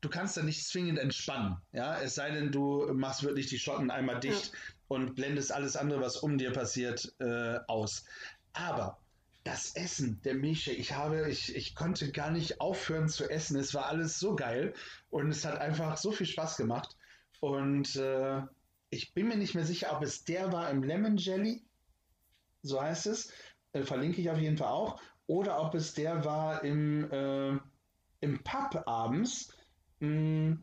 du kannst da nicht zwingend entspannen. Ja, es sei denn, du machst wirklich die Schotten einmal dicht. Und blendest alles andere, was um dir passiert, äh, aus. Aber das Essen, der Milchshake, ich habe, ich, ich konnte gar nicht aufhören zu essen. Es war alles so geil und es hat einfach so viel Spaß gemacht. Und äh, ich bin mir nicht mehr sicher, ob es der war im Lemon Jelly, so heißt es, äh, verlinke ich auf jeden Fall auch, oder ob es der war im, äh, im Pub abends, mh,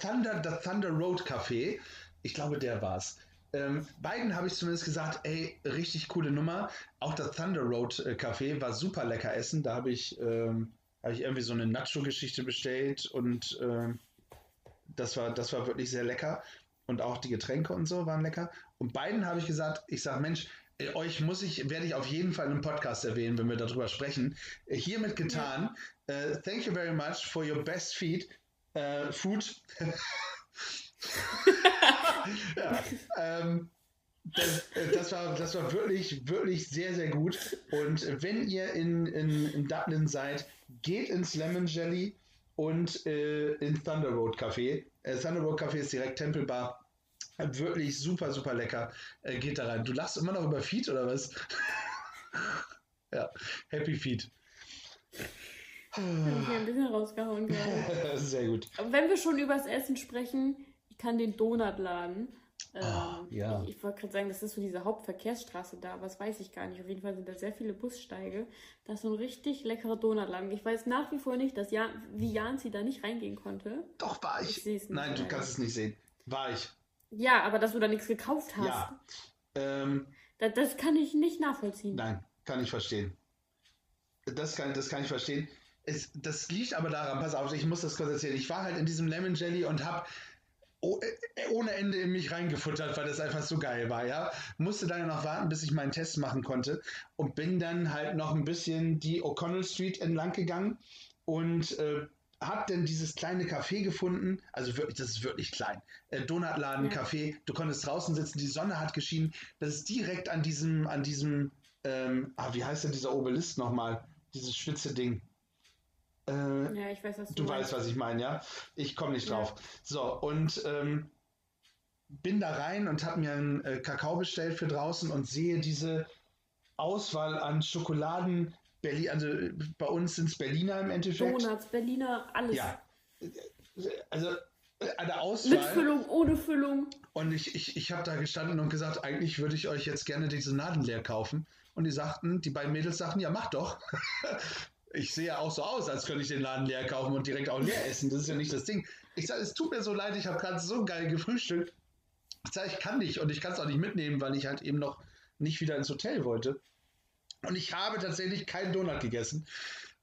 Thunder, das Thunder Road Café. Ich glaube, der war's. Ähm, beiden habe ich zumindest gesagt, ey, richtig coole Nummer. Auch das Thunder Road äh, Café war super lecker essen. Da habe ich, ähm, hab ich irgendwie so eine Nacho-Geschichte bestellt und ähm, das, war, das war wirklich sehr lecker. Und auch die Getränke und so waren lecker. Und beiden habe ich gesagt, ich sage, Mensch, äh, euch muss ich, werde ich auf jeden Fall im Podcast erwähnen, wenn wir darüber sprechen. Äh, hiermit getan. Ja. Uh, thank you very much for your best feed, uh, food. ja, ähm, das, das, war, das war wirklich, wirklich sehr, sehr gut. Und wenn ihr in, in, in Dublin seid, geht ins Lemon Jelly und äh, in Thunder Road Café. Äh, Thunder Road Café ist direkt Tempelbar. Wirklich super, super lecker. Äh, geht da rein. Du lachst immer noch über Feed oder was? ja, Happy Feed. Habe ich ein bisschen rausgehauen gerade. Sehr gut. Wenn wir schon über das Essen sprechen, ich kann den Donutladen. Ah, ähm, ja. Ich, ich wollte gerade sagen, das ist so diese Hauptverkehrsstraße da, was weiß ich gar nicht. Auf jeden Fall sind da sehr viele Bussteige. Das ist so ein richtig leckerer Donutladen. Ich weiß nach wie vor nicht, dass Jan, wie Janzi da nicht reingehen konnte. Doch, war ich. ich Nein, du kannst es nicht sehen. War ich. Ja, aber dass du da nichts gekauft hast. Ja. Ähm, das, das, kann ich nicht nachvollziehen. Nein, kann ich verstehen. Das kann, das kann ich verstehen. Es, das liegt aber daran, pass auf, ich muss das kurz erzählen. Ich war halt in diesem Lemon Jelly und habe ohne Ende in mich reingefuttert, weil das einfach so geil war, ja. Musste dann noch warten, bis ich meinen Test machen konnte und bin dann halt noch ein bisschen die O'Connell Street entlang gegangen und äh, hab dann dieses kleine Café gefunden, also wirklich, das ist wirklich klein. Äh, Donutladen, ja. Café, du konntest draußen sitzen, die Sonne hat geschienen. Das ist direkt an diesem, an diesem, ähm, ah, wie heißt denn dieser Obelisk nochmal? Dieses spitze Ding. Äh, ja, ich weiß, was du, du weißt, was ich meine, ja? Ich komme nicht drauf. Ja. So, und ähm, bin da rein und habe mir einen äh, Kakao bestellt für draußen und sehe diese Auswahl an Schokoladen. Berlin, also bei uns sind es Berliner im Endeffekt. Donuts, Berliner, alles. Ja. Also eine Auswahl. Mit Füllung, ohne Füllung. Und ich, ich, ich habe da gestanden und gesagt, eigentlich würde ich euch jetzt gerne diese Nadeln leer kaufen. Und die sagten, die beiden Mädels sagten, ja, mach doch. ich sehe ja auch so aus, als könnte ich den Laden leer kaufen und direkt auch leer essen. Das ist ja nicht das Ding. Ich sage, es tut mir so leid, ich habe gerade so geil gefrühstückt. Ich sage, ich kann nicht und ich kann es auch nicht mitnehmen, weil ich halt eben noch nicht wieder ins Hotel wollte. Und ich habe tatsächlich keinen Donut gegessen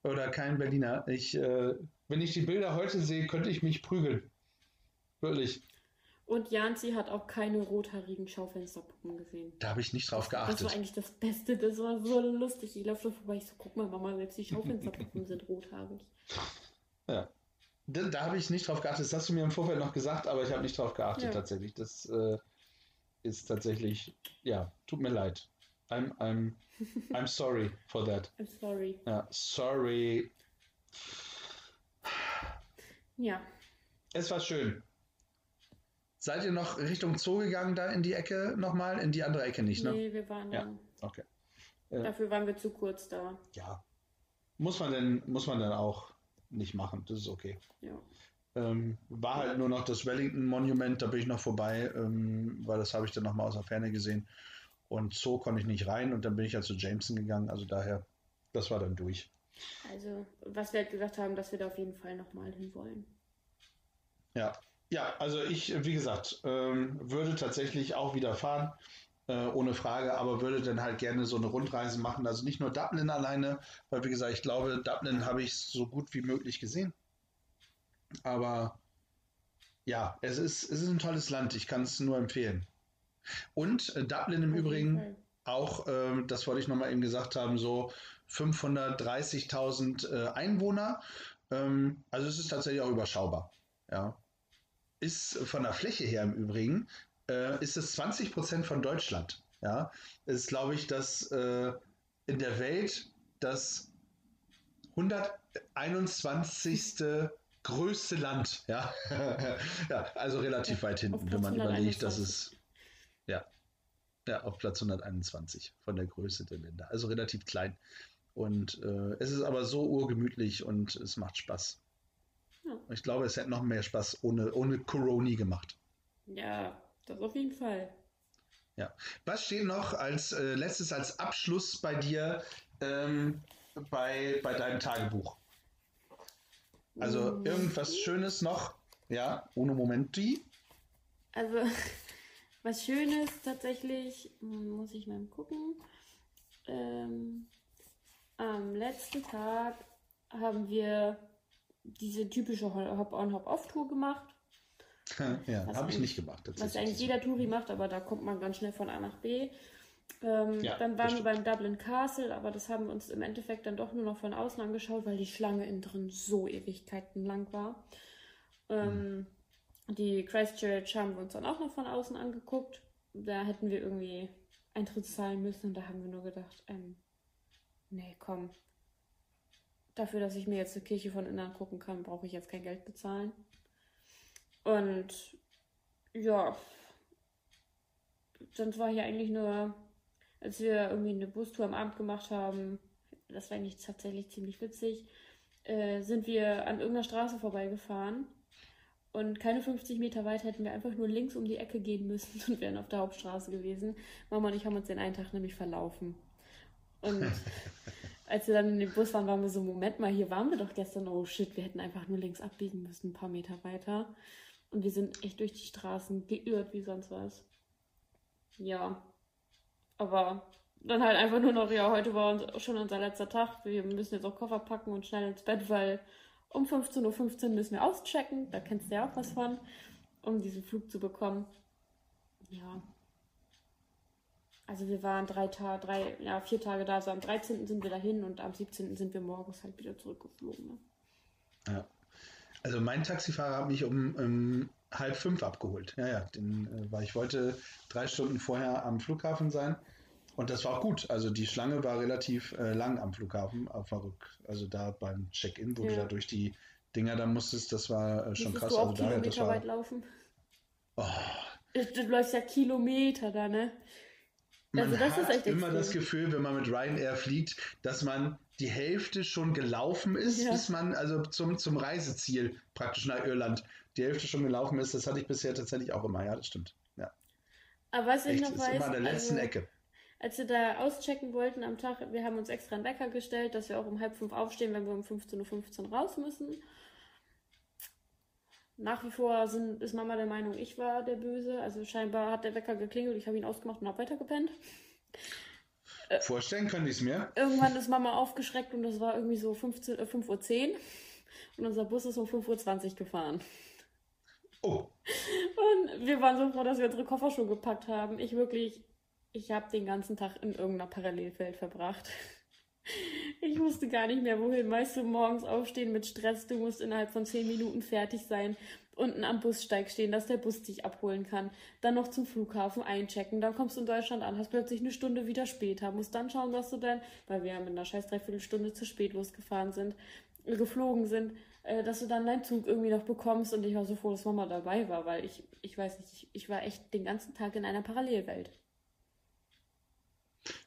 oder keinen Berliner. Ich, äh, wenn ich die Bilder heute sehe, könnte ich mich prügeln. Wirklich. Und Janzi hat auch keine rothaarigen Schaufensterpuppen gesehen. Da habe ich nicht drauf geachtet. Das war eigentlich das Beste. Das war so lustig. Ich laufe so vorbei. Ich so, guck mal, Mama, selbst die Schaufensterpuppen sind rothaarig. Ja. Da, da habe ich nicht drauf geachtet. Das hast du mir im Vorfeld noch gesagt, aber ich habe nicht drauf geachtet ja. tatsächlich. Das äh, ist tatsächlich, ja, tut mir leid. I'm, I'm, I'm sorry for that. I'm sorry. Ja, sorry. Ja. Es war schön. Seid ihr noch Richtung Zoo gegangen, da in die Ecke nochmal? In die andere Ecke nicht, ne? Nee, wir waren ja. Okay. Äh, Dafür waren wir zu kurz da. Ja. Muss man denn, muss man dann auch nicht machen. Das ist okay. Ja. Ähm, war halt nur noch das Wellington Monument, da bin ich noch vorbei, ähm, weil das habe ich dann nochmal aus der Ferne gesehen. Und Zoo konnte ich nicht rein und dann bin ich ja halt zu Jameson gegangen. Also daher, das war dann durch. Also, was wir halt gesagt haben, dass wir da auf jeden Fall nochmal hin wollen. Ja, ja, also ich, wie gesagt, ähm, würde tatsächlich auch wieder fahren, äh, ohne Frage, aber würde dann halt gerne so eine Rundreise machen. Also nicht nur Dublin alleine, weil wie gesagt, ich glaube, Dublin habe ich so gut wie möglich gesehen. Aber ja, es ist, es ist ein tolles Land, ich kann es nur empfehlen. Und äh, Dublin im Übrigen auch, äh, das wollte ich nochmal eben gesagt haben, so 530.000 äh, Einwohner. Ähm, also es ist tatsächlich auch überschaubar. Ja, ist von der Fläche her im Übrigen, äh, ist es 20 Prozent von Deutschland. Ja, ist, glaube ich, das äh, in der Welt das 121. größte Land. Ja, ja also relativ weit hinten, wenn man überlegt, dass es ja, ja, auf Platz 121 von der Größe der Länder. Also relativ klein. Und äh, es ist aber so urgemütlich und es macht Spaß. Ja. Ich glaube, es hätte noch mehr Spaß ohne, ohne Coroni gemacht. Ja, das auf jeden Fall. Ja. Was steht noch als äh, letztes als Abschluss bei dir ähm, bei, bei deinem Tagebuch? Also mhm. irgendwas Schönes noch? Ja, ohne Momenti? Also, was Schönes tatsächlich, muss ich mal gucken. Ähm, am letzten Tag haben wir diese typische Hop-on, Hop-off-Tour gemacht. ja, habe ich nicht gemacht. Was eigentlich jeder Touri macht, aber da kommt man ganz schnell von A nach B. Ähm, ja, dann waren wir beim Dublin Castle, aber das haben wir uns im Endeffekt dann doch nur noch von außen angeschaut, weil die Schlange innen drin so Ewigkeiten lang war. Ähm, mhm. Die Christchurch haben wir uns dann auch noch von außen angeguckt. Da hätten wir irgendwie Eintritt zahlen müssen und da haben wir nur gedacht, ähm, nee, komm. Dafür, dass ich mir jetzt die Kirche von innen angucken kann, brauche ich jetzt kein Geld bezahlen. Und ja, sonst war hier eigentlich nur, als wir irgendwie eine Bustour am Abend gemacht haben, das war eigentlich tatsächlich ziemlich witzig, äh, sind wir an irgendeiner Straße vorbeigefahren und keine 50 Meter weit hätten wir einfach nur links um die Ecke gehen müssen und wären auf der Hauptstraße gewesen. Mama und ich haben uns den einen Tag nämlich verlaufen. Und als wir dann in dem Bus waren, waren wir so, Moment mal, hier waren wir doch gestern. Oh shit, wir hätten einfach nur links abbiegen müssen, ein paar Meter weiter. Und wir sind echt durch die Straßen geirrt wie sonst was. Ja. Aber dann halt einfach nur noch, ja, heute war uns schon unser letzter Tag. Wir müssen jetzt auch Koffer packen und schnell ins Bett, weil um 15.15 Uhr müssen wir auschecken. Da kennst du ja auch was von, um diesen Flug zu bekommen. Ja. Also wir waren drei Tage, drei, ja, vier Tage da. So am 13. sind wir dahin und am 17. sind wir morgens halt wieder zurückgeflogen. Ne? Ja. Also mein Taxifahrer hat mich um, um halb fünf abgeholt. Ja, ja, den, äh, weil ich wollte drei Stunden vorher am Flughafen sein. Und das war auch gut. Also die Schlange war relativ äh, lang am Flughafen, auf Rück, also da beim Check-in, wo ja. du da durch die Dinger dann musstest, das war äh, schon krass. Du auch also Kilometer das war, weit laufen. Oh. Du läufst ja Kilometer da, ne? Man also hat immer das Gefühl, wenn man mit Ryanair fliegt, dass man die Hälfte schon gelaufen ist, ja. bis man also zum, zum Reiseziel praktisch nach Irland die Hälfte schon gelaufen ist. Das hatte ich bisher tatsächlich auch immer. Ja, das stimmt. Ja. Aber was ich Echt, noch ist weiß, immer an der letzten also, Ecke. Als wir da auschecken wollten am Tag, wir haben uns extra einen Wecker gestellt, dass wir auch um halb fünf aufstehen, wenn wir um 15.15 Uhr raus müssen. Nach wie vor sind, ist Mama der Meinung, ich war der Böse. Also scheinbar hat der Wecker geklingelt, ich habe ihn ausgemacht und habe weitergepennt. Äh, Vorstellen können die es mir. Irgendwann ist Mama aufgeschreckt und das war irgendwie so 15, äh, 5.10 Uhr und unser Bus ist um 5.20 Uhr gefahren. Oh. Und wir waren so froh, dass wir unsere Koffer schon gepackt haben. Ich wirklich, ich habe den ganzen Tag in irgendeiner Parallelwelt verbracht. Ich wusste gar nicht mehr, wohin. Meist du morgens aufstehen mit Stress, du musst innerhalb von zehn Minuten fertig sein, unten am Bussteig stehen, dass der Bus dich abholen kann, dann noch zum Flughafen einchecken, dann kommst du in Deutschland an, hast plötzlich eine Stunde wieder später, musst dann schauen, dass du dann, weil wir ja mit einer scheiß Dreiviertelstunde zu spät losgefahren sind, äh, geflogen sind, äh, dass du dann deinen Zug irgendwie noch bekommst und ich war so froh, dass Mama dabei war, weil ich, ich weiß nicht, ich, ich war echt den ganzen Tag in einer Parallelwelt.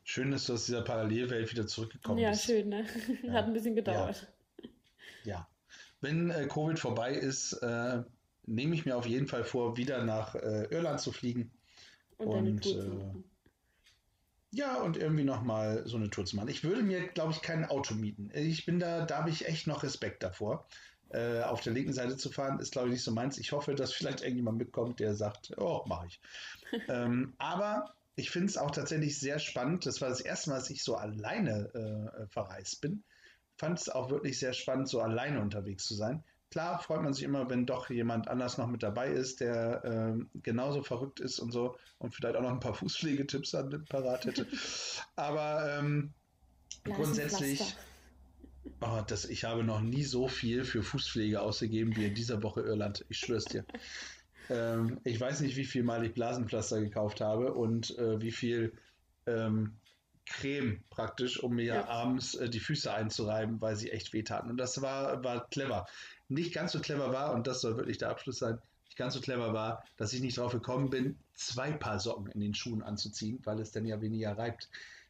Schön, dass du aus dieser Parallelwelt wieder zurückgekommen ja, bist. Ja, schön, ne? Hat ein bisschen gedauert. Ja. ja. Wenn äh, Covid vorbei ist, äh, nehme ich mir auf jeden Fall vor, wieder nach äh, Irland zu fliegen. Und, und äh, ja, und irgendwie nochmal so eine Tour zu machen. Ich würde mir, glaube ich, kein Auto mieten. Ich bin da, da habe ich echt noch Respekt davor. Äh, auf der linken Seite zu fahren, ist, glaube ich, nicht so meins. Ich hoffe, dass vielleicht irgendjemand mitkommt, der sagt, oh, mache ich. ähm, aber ich finde es auch tatsächlich sehr spannend. Das war das erste Mal, dass ich so alleine äh, verreist bin. Fand es auch wirklich sehr spannend, so alleine unterwegs zu sein. Klar freut man sich immer, wenn doch jemand anders noch mit dabei ist, der ähm, genauso verrückt ist und so und vielleicht auch noch ein paar Fußpflegetipps an parat hätte. Aber ähm, grundsätzlich, oh, das, ich habe noch nie so viel für Fußpflege ausgegeben wie in dieser Woche Irland. Ich schwör's dir. Ähm, ich weiß nicht, wie viel Mal ich Blasenpflaster gekauft habe und äh, wie viel ähm, Creme praktisch, um mir ja. abends äh, die Füße einzureiben, weil sie echt wehtaten. Und das war, war clever. Nicht ganz so clever war, und das soll wirklich der Abschluss sein, nicht ganz so clever war, dass ich nicht drauf gekommen bin, zwei Paar Socken in den Schuhen anzuziehen, weil es dann ja weniger reibt.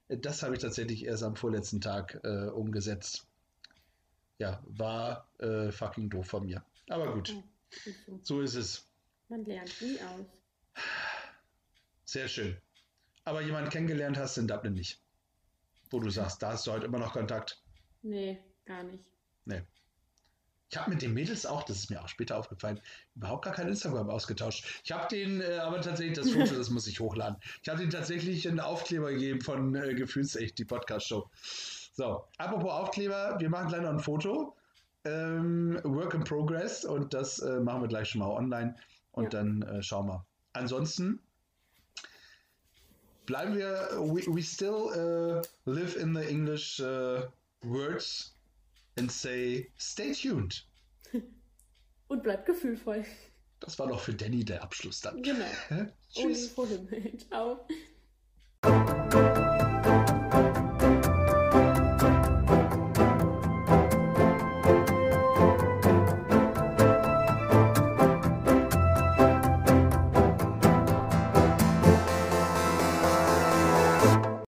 Äh, das habe ich tatsächlich erst am vorletzten Tag äh, umgesetzt. Ja, war äh, fucking doof von mir. Aber gut, so ist es. Man lernt nie aus. Sehr schön. Aber jemanden kennengelernt hast in Dublin nicht wo du sagst, da hast du heute immer noch Kontakt? Nee, gar nicht. Nee. Ich habe mit den Mädels auch, das ist mir auch später aufgefallen, überhaupt gar kein Instagram ausgetauscht. Ich habe denen äh, aber tatsächlich das Foto, das muss ich hochladen. Ich habe denen tatsächlich einen Aufkleber gegeben von äh, Gefühlsecht, die Podcast-Show. So, apropos Aufkleber, wir machen gleich noch ein Foto. Ähm, Work in Progress und das äh, machen wir gleich schon mal online. Und ja. dann äh, schauen wir. Ansonsten bleiben wir, we, we still uh, live in the English uh, words and say, stay tuned. Und bleibt gefühlvoll. Das war doch für Danny der Abschluss dann. Genau. Tschüss. Ciao.